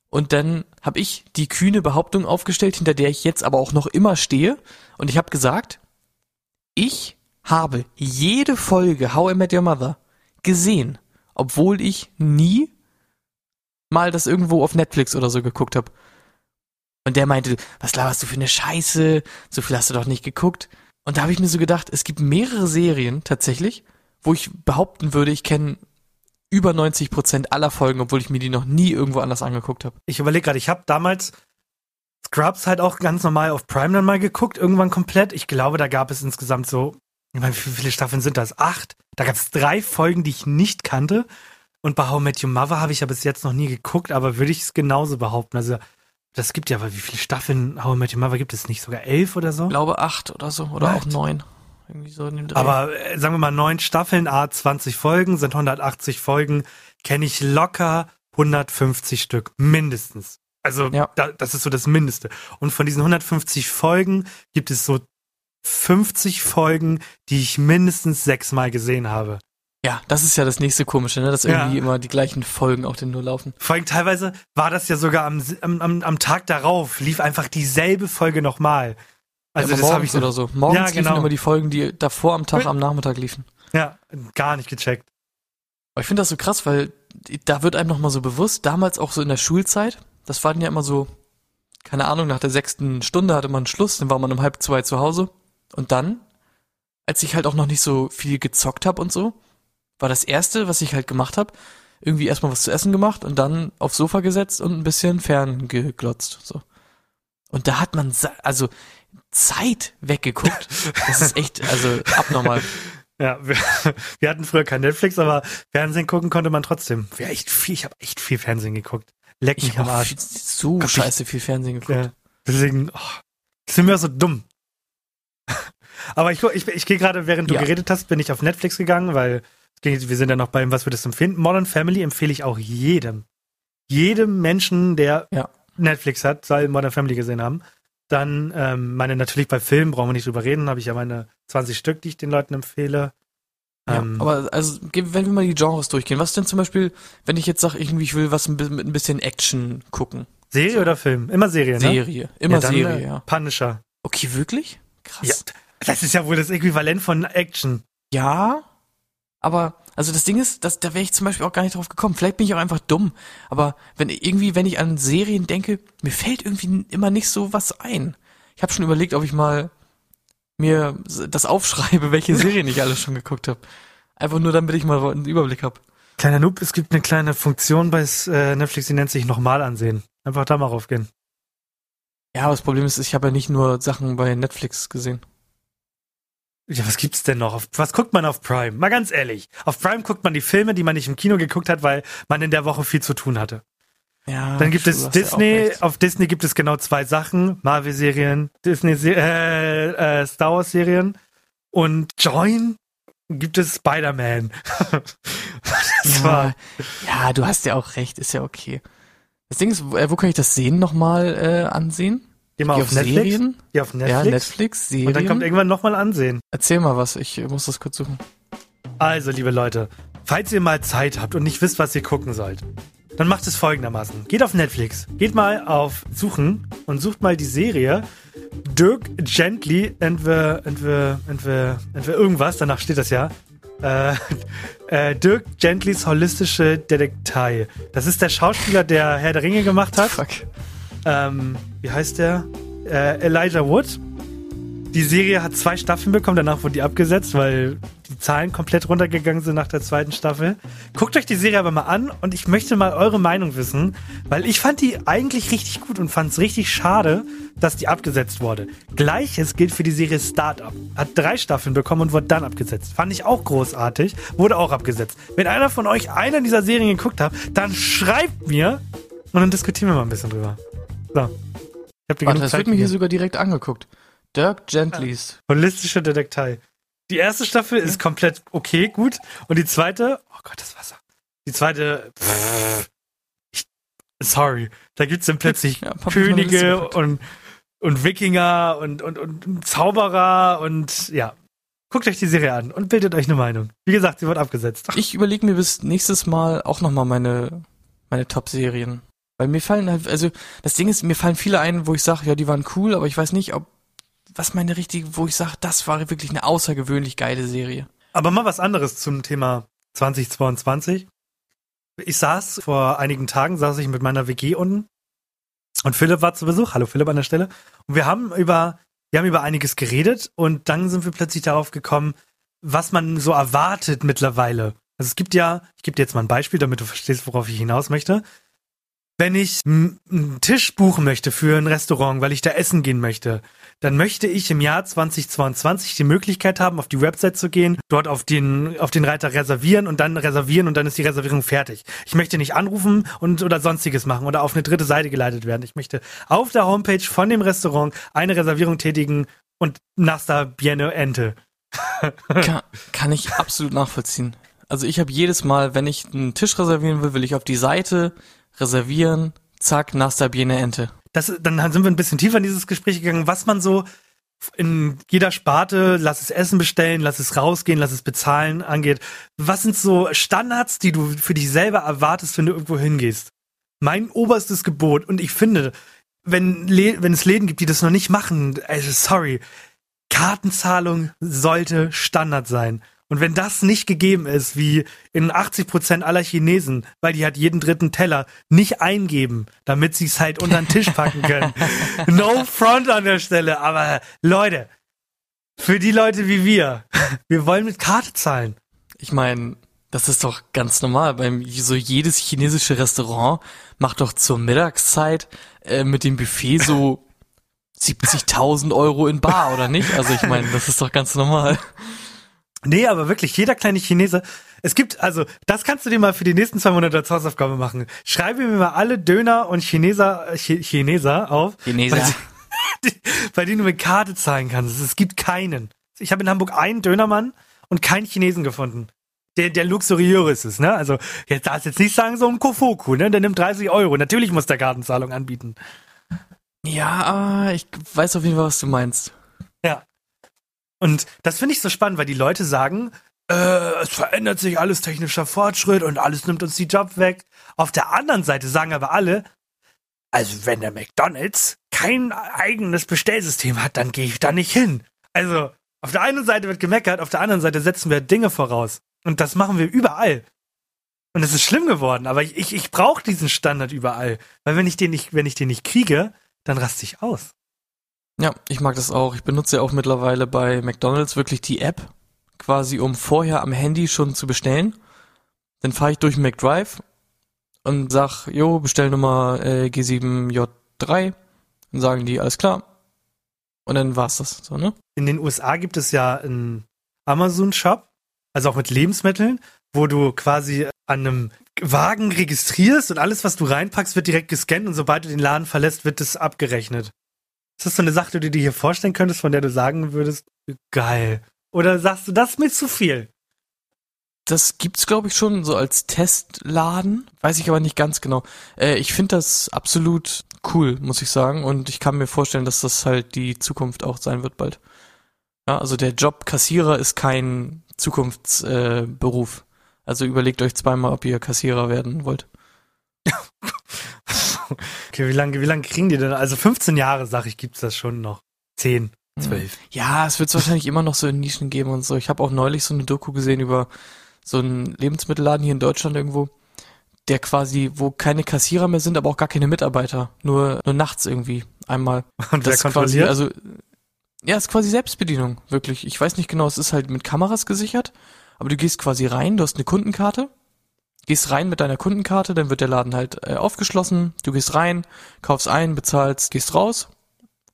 Und dann habe ich die kühne Behauptung aufgestellt, hinter der ich jetzt aber auch noch immer stehe. Und ich habe gesagt, ich habe jede Folge How I Met Your Mother gesehen, obwohl ich nie mal das irgendwo auf Netflix oder so geguckt habe. Und der meinte, was laberst du für eine Scheiße? So viel hast du doch nicht geguckt. Und da habe ich mir so gedacht, es gibt mehrere Serien tatsächlich, wo ich behaupten würde, ich kenne über 90 Prozent aller Folgen, obwohl ich mir die noch nie irgendwo anders angeguckt habe. Ich überlege gerade, ich habe damals Scrubs halt auch ganz normal auf Prime dann mal geguckt, irgendwann komplett. Ich glaube, da gab es insgesamt so, ich meine, wie viele Staffeln sind das? Acht. Da gab es drei Folgen, die ich nicht kannte. Und bei How I Met Your Mother habe ich ja bis jetzt noch nie geguckt, aber würde ich es genauso behaupten. Also, das gibt ja, aber wie viele Staffeln How I Met Your Mother gibt es nicht? Sogar elf oder so? Ich glaube acht oder so, oder What? auch neun. Irgendwie so in dem Dreh. Aber äh, sagen wir mal, neun Staffeln, A, 20 Folgen, sind 180 Folgen, kenne ich locker 150 Stück, mindestens. Also Ja. da, das ist so das Mindeste. Und von diesen 150 Folgen gibt es so 50 Folgen, die ich mindestens sechsmal gesehen habe. ja, das ist ja das nächste Komische, ne? dass Ja. irgendwie immer die gleichen Folgen auch denn nur laufen. Vor allem teilweise war das ja sogar am, am, am, Tag darauf, lief einfach dieselbe Folge nochmal. Also ja, das morgens habe ich oder so. Morgens Ja, liefen genau. immer die Folgen, die davor am Tag, am Nachmittag liefen. ja, gar nicht gecheckt. Aber ich finde das so krass, weil da wird einem nochmal so bewusst, damals auch so in der Schulzeit, das war dann ja immer so, keine Ahnung, nach der sechsten Stunde hatte man Schluss, dann war man um halb zwei zu Hause. Und dann, als ich halt auch noch nicht so viel gezockt habe und so, war das erste, was ich halt gemacht habe, irgendwie erstmal was zu essen gemacht und dann aufs Sofa gesetzt und ein bisschen fern geglotzt. So. Und da hat man also Zeit weggeguckt. Das ist echt, also abnormal. *laughs* Ja, wir, wir hatten früher kein Netflix, aber Fernsehen gucken konnte man trotzdem. Ja, echt viel, ich habe echt viel Fernsehen geguckt. Leck Ich mich am habe Arsch. so Gott, ich- scheiße viel Fernsehen geguckt. Ja, deswegen, oh, sind wir so dumm. Aber ich, ich, ich gehe gerade, während du Ja. geredet hast, bin ich auf Netflix gegangen, weil wir sind ja noch beim, was würdest du empfehlen? Modern Family empfehle ich auch jedem. Jedem Menschen, der Ja. Netflix hat, soll Modern Family gesehen haben. Dann, ähm, meine, natürlich bei Filmen brauchen wir nicht drüber reden, habe ich ja meine 20 Stück, die ich den Leuten empfehle. Ja, Ähm, aber also, wenn wir mal die Genres durchgehen, was denn zum Beispiel, wenn ich jetzt sage, irgendwie ich will was mit ein bisschen Action gucken? Serie oder Film? Immer Serie, ne? Serie. Immer ja, dann, Serie, äh, ja. Punisher. Okay, wirklich? Krass. Ja, das ist ja wohl das Äquivalent von Action. Ja, aber also das Ding ist, dass, da wäre ich zum Beispiel auch gar nicht drauf gekommen. Vielleicht bin ich auch einfach dumm. Aber wenn irgendwie, wenn ich an Serien denke, mir fällt irgendwie immer nicht so was ein. Ich habe schon überlegt, ob ich mal mir das aufschreibe, *laughs* welche Serien ich alles schon geguckt habe. Einfach nur, damit ich mal einen Überblick habe. Kleiner Noob, es gibt eine kleine Funktion bei äh, Netflix, die nennt sich nochmal ansehen. Einfach da mal raufgehen. Ja, aber das Problem ist, ich habe ja nicht nur Sachen bei Netflix gesehen. Ja, was gibt's denn noch? Auf, was guckt man auf Prime? Mal ganz ehrlich. Auf Prime guckt man die Filme, die man nicht im Kino geguckt hat, weil man in der Woche viel zu tun hatte. Ja, Dann gibt es Disney. auf Disney gibt es genau zwei Sachen. Marvel-Serien, Disney, äh, äh, Star Wars-Serien. Und Join gibt es Spider-Man. *laughs* das war, ja, ja, du hast ja auch recht, ist ja okay. Das Ding ist, wo, äh, wo kann ich das sehen nochmal äh, ansehen? Geh mal Geh auf, Netflix. Serien? Geh auf Netflix. Ja, Netflix, Serien. Und dann kommt irgendwann nochmal ansehen. Erzähl mal was, ich muss das kurz suchen. Also, liebe Leute, falls ihr mal Zeit habt und nicht wisst, was ihr gucken sollt, dann macht es folgendermaßen. Geht auf Netflix, geht mal auf Suchen und sucht mal die Serie Dirk Gently and the, and the, and the, and the irgendwas, danach steht das ja. Äh, äh, Dirk Gentlys holistische Detektei. Das ist der Schauspieler, der Herr der Ringe gemacht hat. Fuck. Ähm, wie heißt der? Äh, Elijah Wood. Die Serie hat zwei Staffeln bekommen, danach wurde die abgesetzt, weil die Zahlen komplett runtergegangen sind nach der zweiten Staffel. Guckt euch die Serie aber mal an und ich möchte mal eure Meinung wissen, weil ich fand die eigentlich richtig gut und fand es richtig schade, dass die abgesetzt wurde. Gleiches gilt für die Serie Startup. Hat drei Staffeln bekommen und wurde dann abgesetzt. Fand ich auch großartig, wurde auch abgesetzt. Wenn einer von euch einer dieser Serien geguckt hat, dann schreibt mir und dann diskutieren wir mal ein bisschen drüber. So. Ich hab dir Warte, das Zeit wird mir hier sogar direkt angeguckt. Dirk Gentlys. Holistische Detektei. Die erste Staffel ist komplett okay, gut. Und die zweite, oh Gott, das Wasser. Die zweite, pff, ich, sorry. Da gibt's dann plötzlich *laughs* Ja, Könige und, und Wikinger und, und, und Zauberer und ja. Guckt euch die Serie an und bildet euch eine Meinung. Wie gesagt, sie wird abgesetzt. Ich überlege mir bis nächstes Mal auch nochmal meine, meine Top-Serien. Weil mir fallen halt, also das Ding ist, mir fallen viele ein, wo ich sage, ja, die waren cool, aber ich weiß nicht, ob was meine richtige, wo ich sage, das war wirklich eine außergewöhnlich geile Serie. Aber mal was anderes zum Thema 2022. Ich saß vor einigen Tagen, saß ich mit meiner WG unten und Philipp war zu Besuch. Hallo Philipp an der Stelle. Und wir haben über, wir haben über einiges geredet und dann sind wir plötzlich darauf gekommen, was man so erwartet mittlerweile. Also es gibt ja, ich gebe dir jetzt mal ein Beispiel, damit du verstehst, worauf ich hinaus möchte. Wenn ich einen Tisch buchen möchte für ein Restaurant, weil ich da essen gehen möchte, dann möchte ich im Jahr 2022 die Möglichkeit haben, auf die Website zu gehen, dort auf den, auf den Reiter reservieren und dann reservieren und dann ist die Reservierung fertig. Ich möchte nicht anrufen und oder sonstiges machen oder auf eine dritte Seite geleitet werden. Ich möchte auf der Homepage von dem Restaurant eine Reservierung tätigen und Nasta Biene Ente. *laughs* Kann, kann ich absolut nachvollziehen. Also ich habe jedes Mal, wenn ich einen Tisch reservieren will, will ich auf die Seite reservieren, zack, Nasta Biene Ente. Das, dann sind wir ein bisschen tiefer in dieses Gespräch gegangen, was man so in jeder Sparte, lass es Essen bestellen, lass es rausgehen, lass es bezahlen angeht. Was sind so Standards, die du für dich selber erwartest, wenn du irgendwo hingehst? Mein oberstes Gebot und ich finde, wenn, wenn es Läden gibt, die das noch nicht machen, also sorry, Kartenzahlung sollte Standard sein. Und wenn das nicht gegeben ist, wie in 80% aller Chinesen, weil die halt jeden dritten Teller nicht eingeben, damit sie es halt unter den Tisch packen können. *laughs* no front an der Stelle, aber Leute, Für die Leute wie wir. Wir wollen mit Karte zahlen. Ich meine, das ist doch ganz normal. Beim so jedes chinesische Restaurant macht doch zur Mittagszeit äh, mit dem Buffet so *laughs* 70.000 Euro in Bar, oder nicht? Also ich meine, das ist doch ganz normal. Nee, aber wirklich, jeder kleine Chinese. Es gibt, also, das kannst du dir mal für die nächsten zwei Monate als Hausaufgabe machen. Schreibe mir mal alle Döner und Chineser, Ch Chineser auf. Chineser. Bei, die- bei denen du mit Karte zahlen kannst. Es gibt keinen. Ich habe in Hamburg einen Dönermann und keinen Chinesen gefunden. Der, der luxuriös ist, ne? Also, jetzt darfst jetzt nicht sagen, so ein Kofoku, ne? Der nimmt 30 Euro. Natürlich muss der Kartenzahlung anbieten. Ja, ich weiß auf jeden Fall, was du meinst. Ja. Und das finde ich so spannend, weil die Leute sagen, äh, es verändert sich alles technischer Fortschritt und alles nimmt uns die Job weg. Auf der anderen Seite sagen aber alle, also wenn der McDonald's kein eigenes Bestellsystem hat, dann gehe ich da nicht hin. Also auf der einen Seite wird gemeckert, auf der anderen Seite setzen wir Dinge voraus. Und das machen wir überall. Und es ist schlimm geworden, aber ich, ich, ich brauche diesen Standard überall. Weil wenn ich den nicht, wenn ich den nicht kriege, dann raste ich aus. Ja, ich mag das auch. Ich benutze ja auch mittlerweile bei McDonald's wirklich die App, quasi um vorher am Handy schon zu bestellen. Dann fahre ich durch McDrive und sag, jo, Bestellnummer äh, G7J3. Dann sagen die, alles klar. Und dann war's das, so, ne? in den USA gibt es ja einen Amazon-Shop, also auch mit Lebensmitteln, wo du quasi an einem Wagen registrierst und alles, was du reinpackst, wird direkt gescannt und sobald du den Laden verlässt, wird es abgerechnet. Ist das so eine Sache, die du dir hier vorstellen könntest, von der du sagen würdest, geil? Oder sagst du, das ist mir zu viel? Das gibt's, glaube ich, schon so als Testladen. Weiß ich aber nicht ganz genau. Äh, ich finde das absolut cool, muss ich sagen. Und ich kann mir vorstellen, dass das halt die Zukunft auch sein wird bald. Ja, also der Job Kassierer ist kein Zukunftsberuf. Äh, also überlegt euch zweimal, ob ihr Kassierer werden wollt. Okay, wie lange, wie lange kriegen die denn? Also 15 Jahre, sag ich, gibt's das schon noch. 10, 12. Ja, es wird wahrscheinlich immer noch so in Nischen geben und so. Ich habe auch neulich so eine Doku gesehen über so einen Lebensmittelladen hier in Deutschland irgendwo, der quasi, wo keine Kassierer mehr sind, aber auch gar keine Mitarbeiter. Nur, nur nachts irgendwie einmal. *laughs* Und wer ist quasi, kontrolliert? also, ja, ist quasi Selbstbedienung, wirklich. Ich weiß nicht genau, es ist halt mit Kameras gesichert, aber du gehst quasi rein, du hast eine Kundenkarte, gehst rein mit deiner Kundenkarte, dann wird der Laden halt äh, aufgeschlossen, du gehst rein, kaufst ein, bezahlst, gehst raus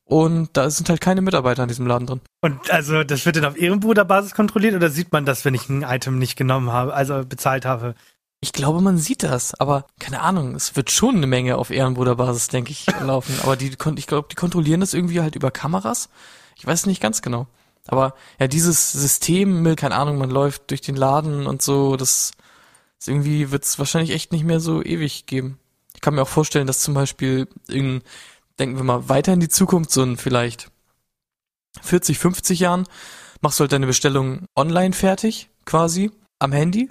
und da sind halt keine Mitarbeiter in diesem Laden drin. Und also, das wird dann auf Ehrenbruderbasis kontrolliert oder sieht man das, wenn ich ein Item nicht genommen habe, also bezahlt habe? Ich glaube, man sieht das, aber keine Ahnung, es wird schon eine Menge auf Ehrenbruderbasis, denke ich, *laughs* laufen. Aber die, ich glaube, die kontrollieren das irgendwie halt über Kameras. Ich weiß nicht ganz genau. Aber ja, dieses System keine Ahnung, man läuft durch den Laden und so, das ist irgendwie wird es wahrscheinlich echt nicht mehr so ewig geben. Ich kann mir auch vorstellen, dass zum Beispiel in, denken wir mal weiter in die Zukunft, so in vielleicht 40, 50 Jahren, machst du halt deine Bestellung online fertig, quasi, am Handy,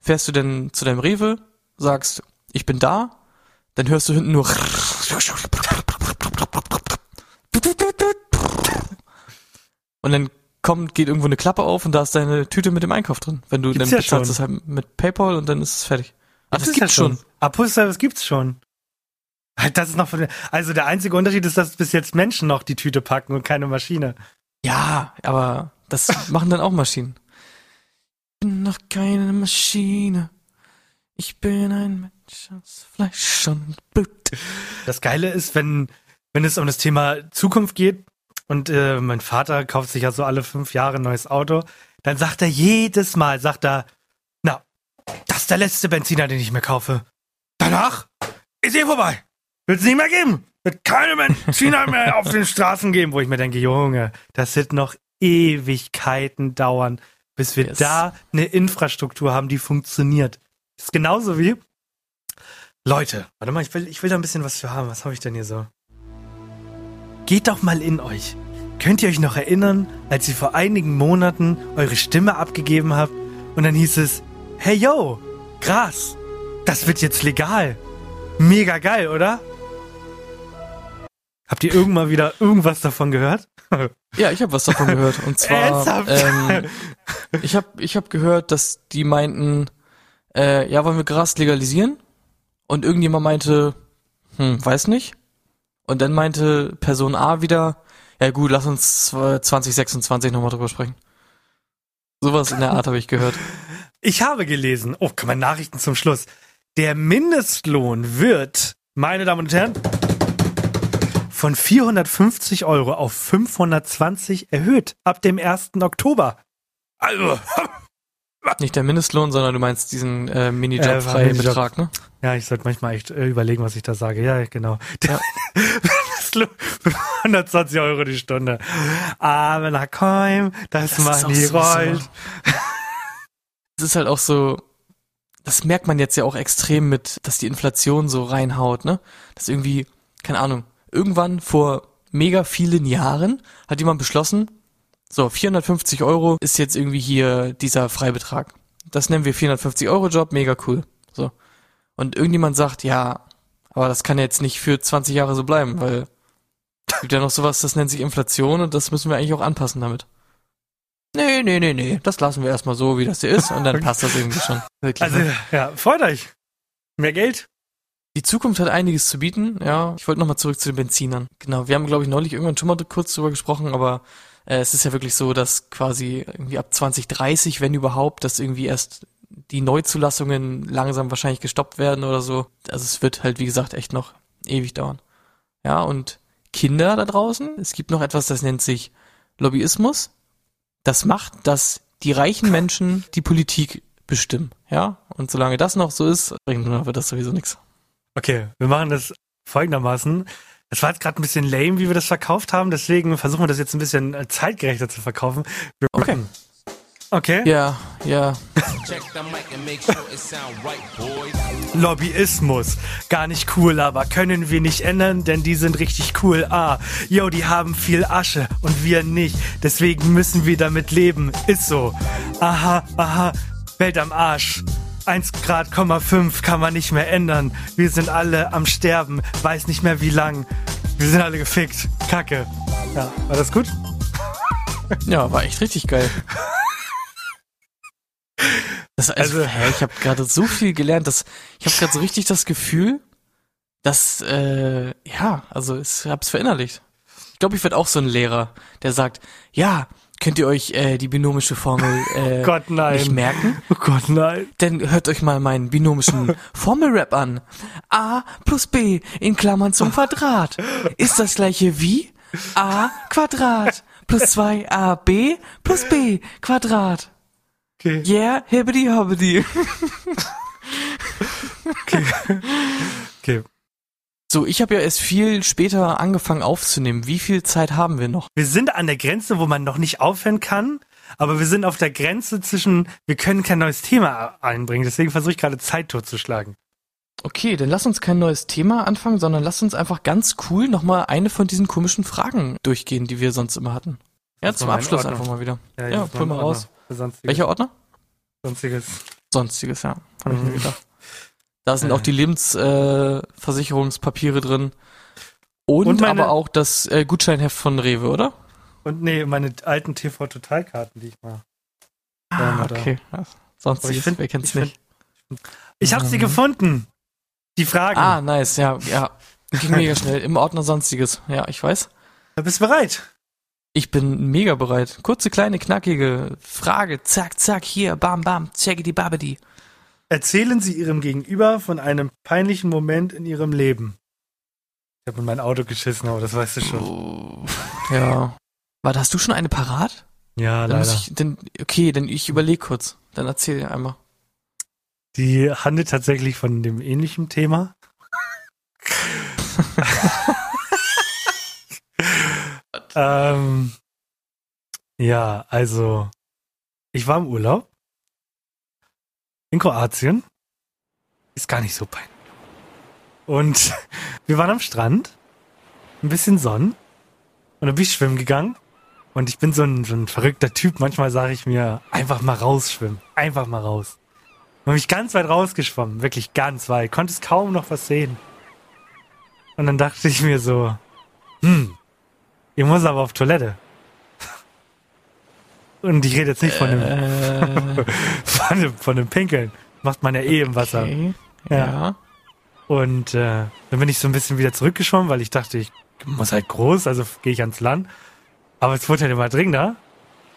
fährst du dann zu deinem Rewe, sagst, ich bin da, dann hörst du hinten nur *laughs* und dann kommt, geht irgendwo eine Klappe auf und da ist deine Tüte mit dem Einkauf drin. Wenn du Gibt's dann ja bezahlst schon. es halt mit PayPal und dann ist es fertig. Ah, das Gibt's ja schon. Apostel, gibt's schon. Halt, Das ist noch von, also der einzige Unterschied ist, dass bis jetzt Menschen noch die Tüte packen und keine Maschine. Ja, aber das *laughs* machen dann auch Maschinen. Ich bin noch keine Maschine. Ich bin ein Mensch aus Fleisch und Blut. Das Geile ist, wenn, wenn es um das Thema Zukunft geht und äh, mein Vater kauft sich ja so alle fünf Jahre ein neues Auto, dann sagt er jedes Mal, sagt er, na, das ist der letzte Benziner, den ich mir kaufe. Danach ist eh vorbei. Wird's nicht mehr geben. Wird keine Benziner *laughs* mehr auf den Straßen geben, wo ich mir denke, Junge, das wird noch Ewigkeiten dauern, bis wir Yes. da eine Infrastruktur haben, die funktioniert. ist genauso wie, Leute, warte mal, ich will, ich will da ein bisschen was für haben. Was habe ich denn hier so? Geht doch mal in euch. Könnt ihr euch noch erinnern, als ihr vor einigen Monaten eure Stimme abgegeben habt und dann hieß es, hey yo, Gras, das wird jetzt legal. Mega geil, oder? Habt ihr irgendwann wieder irgendwas davon gehört? *laughs* Ja, ich habe was davon gehört. Und zwar, ähm, *laughs* ich habe ich hab gehört, dass die meinten, äh, ja, wollen wir Gras legalisieren? Und irgendjemand meinte, hm, weiß nicht. Und dann meinte Person A wieder, Ja gut, lass uns äh, 2026 nochmal drüber sprechen. Sowas in der Art habe ich gehört. *laughs* Ich habe gelesen, oh, kann man Nachrichten zum Schluss. Der Mindestlohn wird, meine Damen und Herren, von 450 Euro auf 520 erhöht ab dem 1. Oktober. Also, *laughs* Nicht der Mindestlohn, sondern du meinst diesen äh, Äh, Minijob-Freibetrag, ne? ja, ich sollte manchmal echt äh, überlegen, was ich da sage. Ja, genau. Der Ja. Mindestlohn *laughs* 120 Euro die Stunde. Aber na komm, das, Das Money süß, rollt. Es ist halt auch so, das merkt man jetzt ja auch extrem mit, dass die Inflation so reinhaut, ne? Dass irgendwie, keine Ahnung, irgendwann vor mega vielen Jahren hat jemand beschlossen, so 450 Euro ist jetzt irgendwie hier dieser Freibetrag. Das nennen wir 450 Euro Job, mega cool. So. Und irgendjemand sagt, ja, aber das kann jetzt nicht für 20 Jahre so bleiben, weil es gibt ja noch sowas, das nennt sich Inflation und das müssen wir eigentlich auch anpassen damit. Nee, nee, nee, nee, das lassen wir erstmal so, wie das hier ist und dann *laughs* passt das irgendwie schon. Wirklich, Also, ne? ja, freut euch. Mehr Geld? Die Zukunft hat einiges zu bieten, ja. Ich wollte nochmal zurück zu den Benzinern. Genau, wir haben, glaube ich, neulich irgendwann schon mal kurz drüber gesprochen, aber äh, es ist ja wirklich so, dass quasi irgendwie ab 2030, wenn überhaupt, dass irgendwie erst die Neuzulassungen langsam wahrscheinlich gestoppt werden oder so. Also es wird halt, wie gesagt, echt noch ewig dauern. Ja, und Kinder da draußen, es gibt noch etwas, das nennt sich Lobbyismus. Das macht, dass die reichen Menschen die Politik bestimmen, ja. Und solange das noch so ist, wird das sowieso nichts. Okay, wir machen das folgendermaßen. Es war jetzt gerade ein bisschen lame, wie wir das verkauft haben, deswegen versuchen wir das jetzt ein bisschen äh, zeitgerechter zu verkaufen. Wir Okay. Okay. Ja, ja. *laughs* Lobbyismus. Gar nicht cool, aber können wir nicht ändern, denn die sind richtig cool. Ah, yo, die haben viel Asche und wir nicht. Deswegen müssen wir damit leben. Ist so. Aha, aha. Welt am Arsch. 1 Grad, 5 kann man nicht mehr ändern. Wir sind alle am Sterben. Weiß nicht mehr wie lang. Wir sind alle gefickt. Kacke. Ja, war das gut? *laughs* Ja, war echt richtig geil. Das, also, Also- hä, ich habe gerade so viel gelernt, dass ich habe gerade so richtig das Gefühl, dass äh, ja, also ich hab's verinnerlicht. Ich glaube, ich werde auch so ein Lehrer, der sagt, ja, könnt ihr euch äh, die binomische Formel äh, *laughs* Gott, nein. nicht merken? *laughs* Oh Gott, nein. Dann hört euch mal meinen binomischen *laughs* Formelrap an. A plus B in Klammern zum Quadrat ist das gleiche wie A Quadrat plus 2AB plus B Quadrat. Okay. Yeah, hibbidi hobbidi. okay. So, ich habe ja erst viel später angefangen aufzunehmen. Wie viel Zeit haben wir noch? Wir sind an der Grenze, wo man noch nicht aufhören kann, aber wir sind auf der Grenze zwischen, wir können kein neues Thema einbringen, deswegen versuche ich gerade Zeit totzuschlagen. Okay, dann lass uns kein neues Thema anfangen, sondern lass uns einfach ganz cool nochmal eine von diesen komischen Fragen durchgehen, die wir sonst immer hatten. Ja, Das zum Abschluss Ordner. einfach mal wieder. Ja, muss pull mal raus. Welcher Ordner? Sonstiges. Sonstiges, ja. Hab ich mir Mhm. gedacht. Da sind auch die Lebensversicherungspapiere äh, drin. Und, Und meine- aber auch das äh, Gutscheinheft von Rewe, oder? Und nee, meine alten TV-Totalkarten, die ich mal. Ah, okay. Ja, Aber ich Sonstiges, find- wer kennt's ich nicht? Ich habe sie Mhm. gefunden. Die Fragen. Ah, nice, ja, ja. Ging mega schnell. Im Ordner Sonstiges. Ja, ich weiß. Da bist du bereit? Ich bin mega bereit. Kurze, kleine, knackige Frage. Zack, zack, hier, bam, bam, checkity babidi. Erzählen Sie Ihrem Gegenüber von einem peinlichen Moment in Ihrem Leben. Ich habe in mein Auto geschissen, aber das weißt du schon. Oh, ja. Warte, hast du schon eine parat? Ja, Dann leider. muss ich, dann, okay, dann ich überlege kurz. Dann erzähl einmal. Die handelt tatsächlich von dem ähnlichen Thema. *laughs* ähm, ja, also ich war im Urlaub in Kroatien. Ist gar nicht so peinlich. Und *laughs* wir waren am Strand, ein bisschen Sonnen und dann bin ich schwimmen gegangen. Und ich bin so ein, so ein verrückter Typ. Manchmal sage ich mir, einfach mal rausschwimmen. Einfach mal raus. Und ich ganz weit rausgeschwommen, wirklich ganz weit, konnte es kaum noch was sehen. Und dann dachte ich mir so, hm, ich muss aber auf Toilette. Und ich rede jetzt nicht von dem, Äh, *laughs* von dem, von dem Pinkeln. Macht man ja eh im Wasser. okay. Ja. Ja. Und äh, dann bin ich so ein bisschen wieder zurückgeschwommen, weil ich dachte, ich muss halt groß, also gehe ich ans Land. Aber es wurde halt immer dringender.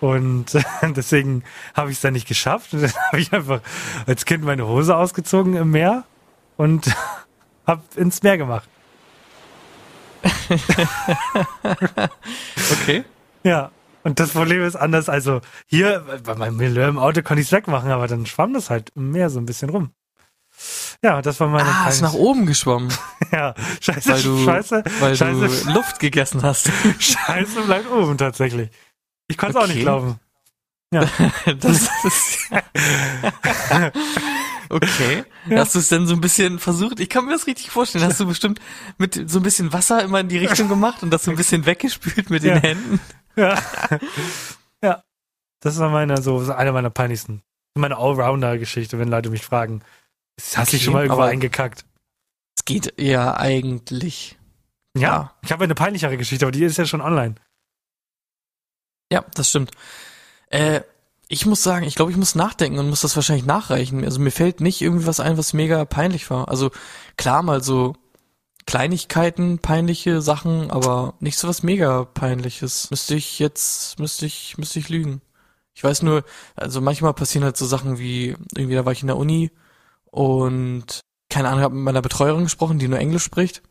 Und *laughs* deswegen habe ich es dann nicht geschafft. *laughs* Und dann habe ich einfach als Kind meine Hose ausgezogen im Meer und habe ins Meer gemacht. Okay. Ja. Und das Problem ist anders. Also hier, bei meinem Milleur im Auto konnte ich es wegmachen, aber dann schwamm das halt im Meer so ein bisschen rum. Ja, das war meine Ah, ist nach oben geschwommen, *laughs* Ja, scheiße, weil du, scheiße, weil scheiße, du Luft gegessen hast. *laughs* scheiße bleibt oben tatsächlich. Ich konnte es auch nicht Okay. glauben. *laughs* Das ist okay. Hast du es denn so ein bisschen versucht? Ich kann mir das richtig vorstellen. Hast du bestimmt mit so ein bisschen Wasser immer in die Richtung gemacht und das so ein bisschen weggespült mit den Ja. Händen? Ja. *laughs* ja. Das war meine, so, eine meiner peinlichsten. Meine Allrounder-Geschichte, wenn Leute mich fragen. Hast du dich Okay, schon mal irgendwo eingekackt? Es geht ja eigentlich. Ja. Ja. Ich habe eine peinlichere Geschichte, aber die ist ja schon online. Ja, das stimmt. Äh, ich muss sagen, ich glaube, ich muss nachdenken und muss das wahrscheinlich nachreichen. Also mir fällt nicht irgendwie was ein, was mega peinlich war. Also klar mal so Kleinigkeiten, peinliche Sachen, aber nicht so was mega peinliches. Müsste ich jetzt, müsste ich, müsste ich lügen. Ich weiß nur, also manchmal passieren halt so Sachen wie, irgendwie da war ich in der Uni und keine Ahnung, habe mit meiner Betreuerin gesprochen, die nur Englisch spricht.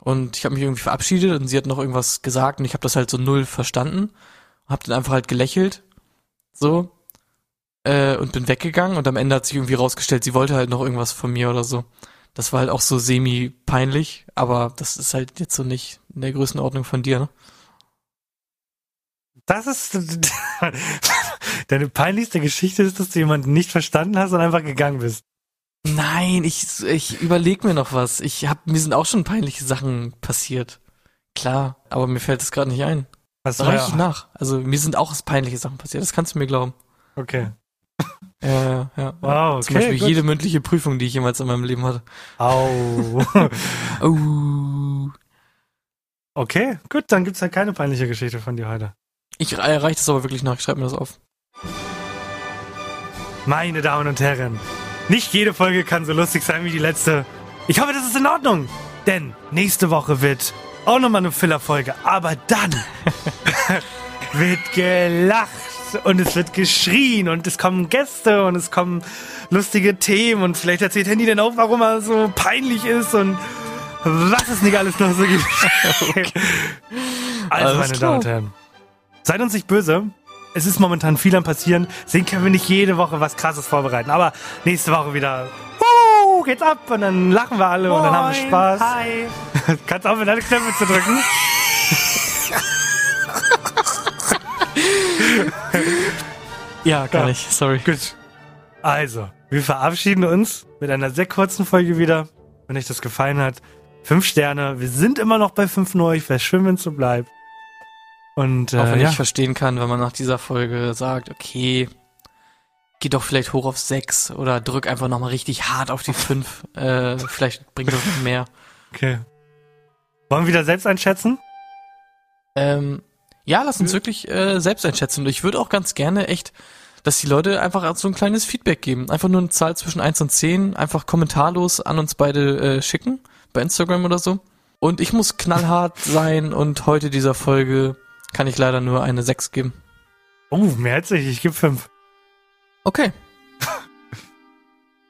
Und ich habe mich irgendwie verabschiedet und sie hat noch irgendwas gesagt und ich habe das halt so null verstanden. Hab dann einfach halt gelächelt. So. Äh, und bin weggegangen und am Ende hat sich irgendwie rausgestellt, sie wollte halt noch irgendwas von mir oder so. Das war halt auch so semi-peinlich, aber das ist halt jetzt so nicht in der Größenordnung von dir, ne? Das ist *laughs* deine peinlichste Geschichte ist, dass du jemanden nicht verstanden hast und einfach gegangen bist. Nein, ich, ich überleg mir noch was. Ich hab, mir sind auch schon peinliche Sachen passiert. Klar, aber mir fällt das gerade nicht ein. Was war reich ich ja, nach. Also mir sind auch peinliche Sachen passiert, das kannst du mir glauben. Okay. Ja, ja, ja. Wow, Zum okay. Beispiel gut. jede mündliche Prüfung, die ich jemals in meinem Leben hatte. Au. *laughs* Oh. Okay, gut, dann gibt's halt keine peinliche Geschichte von dir heute. Ich erreiche das aber wirklich nach, ich schreibe mir das auf. Meine Damen und Herren, nicht jede Folge kann so lustig sein wie die letzte. Ich hoffe, das ist in Ordnung, denn nächste Woche wird auch nochmal eine Filler-Folge, aber dann *laughs* *laughs* wird gelacht und es wird geschrien und es kommen Gäste und es kommen lustige Themen und vielleicht erzählt Handy dann auch, warum er so peinlich ist und was es nicht alles noch so gibt. *laughs* Also, Alles meine klar. Damen und Herren, seid uns nicht böse. Es ist momentan viel am passieren. Deswegen können wir nicht jede Woche was krasses vorbereiten. Aber nächste Woche wieder. Uh, geht's ab und dann lachen wir alle und dann haben wir Moin. Spaß. Hi. *laughs* Kannst mit deine Knöpfe zu drücken. *laughs* *laughs* Ja, kann Ja. ich, sorry. Gut. Also, wir verabschieden uns mit einer sehr kurzen Folge wieder. Wenn euch das gefallen hat, fünf Sterne. Wir sind immer noch bei fünf neu. Wäre schön, wenn es so bleibt. Und Auch äh, wenn ja, ich verstehen kann, wenn man nach dieser Folge sagt, okay, geh doch vielleicht hoch auf sechs oder drück einfach nochmal richtig hart auf die fünf. *laughs* äh, vielleicht bringt das mehr. okay. Wollen wir wieder selbst einschätzen? Ähm, ja, lass uns wirklich äh, selbst einschätzen. Und ich würde auch ganz gerne echt, dass die Leute einfach so ein kleines Feedback geben. Einfach nur eine Zahl zwischen 1 und 10, einfach kommentarlos an uns beide äh, schicken, bei Instagram oder so. Und ich muss knallhart *laughs* sein und heute dieser Folge kann ich leider nur eine 6 geben. Oh, mehr als ich. Ich gebe fünf. Okay.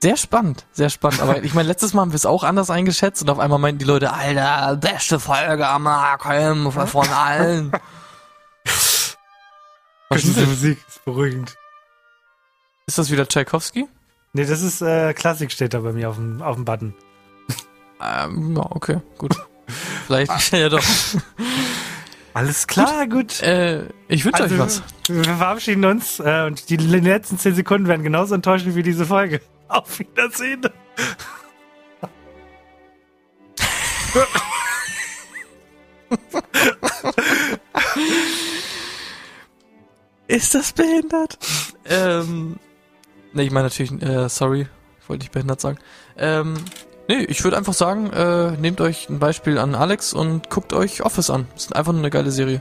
Sehr spannend, sehr spannend. Aber ich meine, letztes Mal haben wir es auch anders eingeschätzt und auf einmal meinten die Leute, Alter, beste Folge am Markham von allen. *laughs* Was ist das? Musik. Ist beruhigend. Ist das wieder Tchaikovsky? Nee, das ist äh, Klassik steht da bei mir auf dem, auf dem Button. Ähm, okay, gut. Vielleicht *laughs* ja doch. *laughs* Alles klar, gut. Äh, ich wünsche Also, euch was. Wir verabschieden uns äh, und die letzten zehn Sekunden werden genauso enttäuschend wie diese Folge. *laughs* Auf Wiedersehen. Ist das behindert? ähm, nee, ich meine natürlich, äh, sorry, ich wollte nicht behindert sagen. Ähm, nee, ich würde einfach sagen, äh, nehmt euch ein Beispiel an Alex und guckt euch Office an. Ist einfach nur eine geile Serie.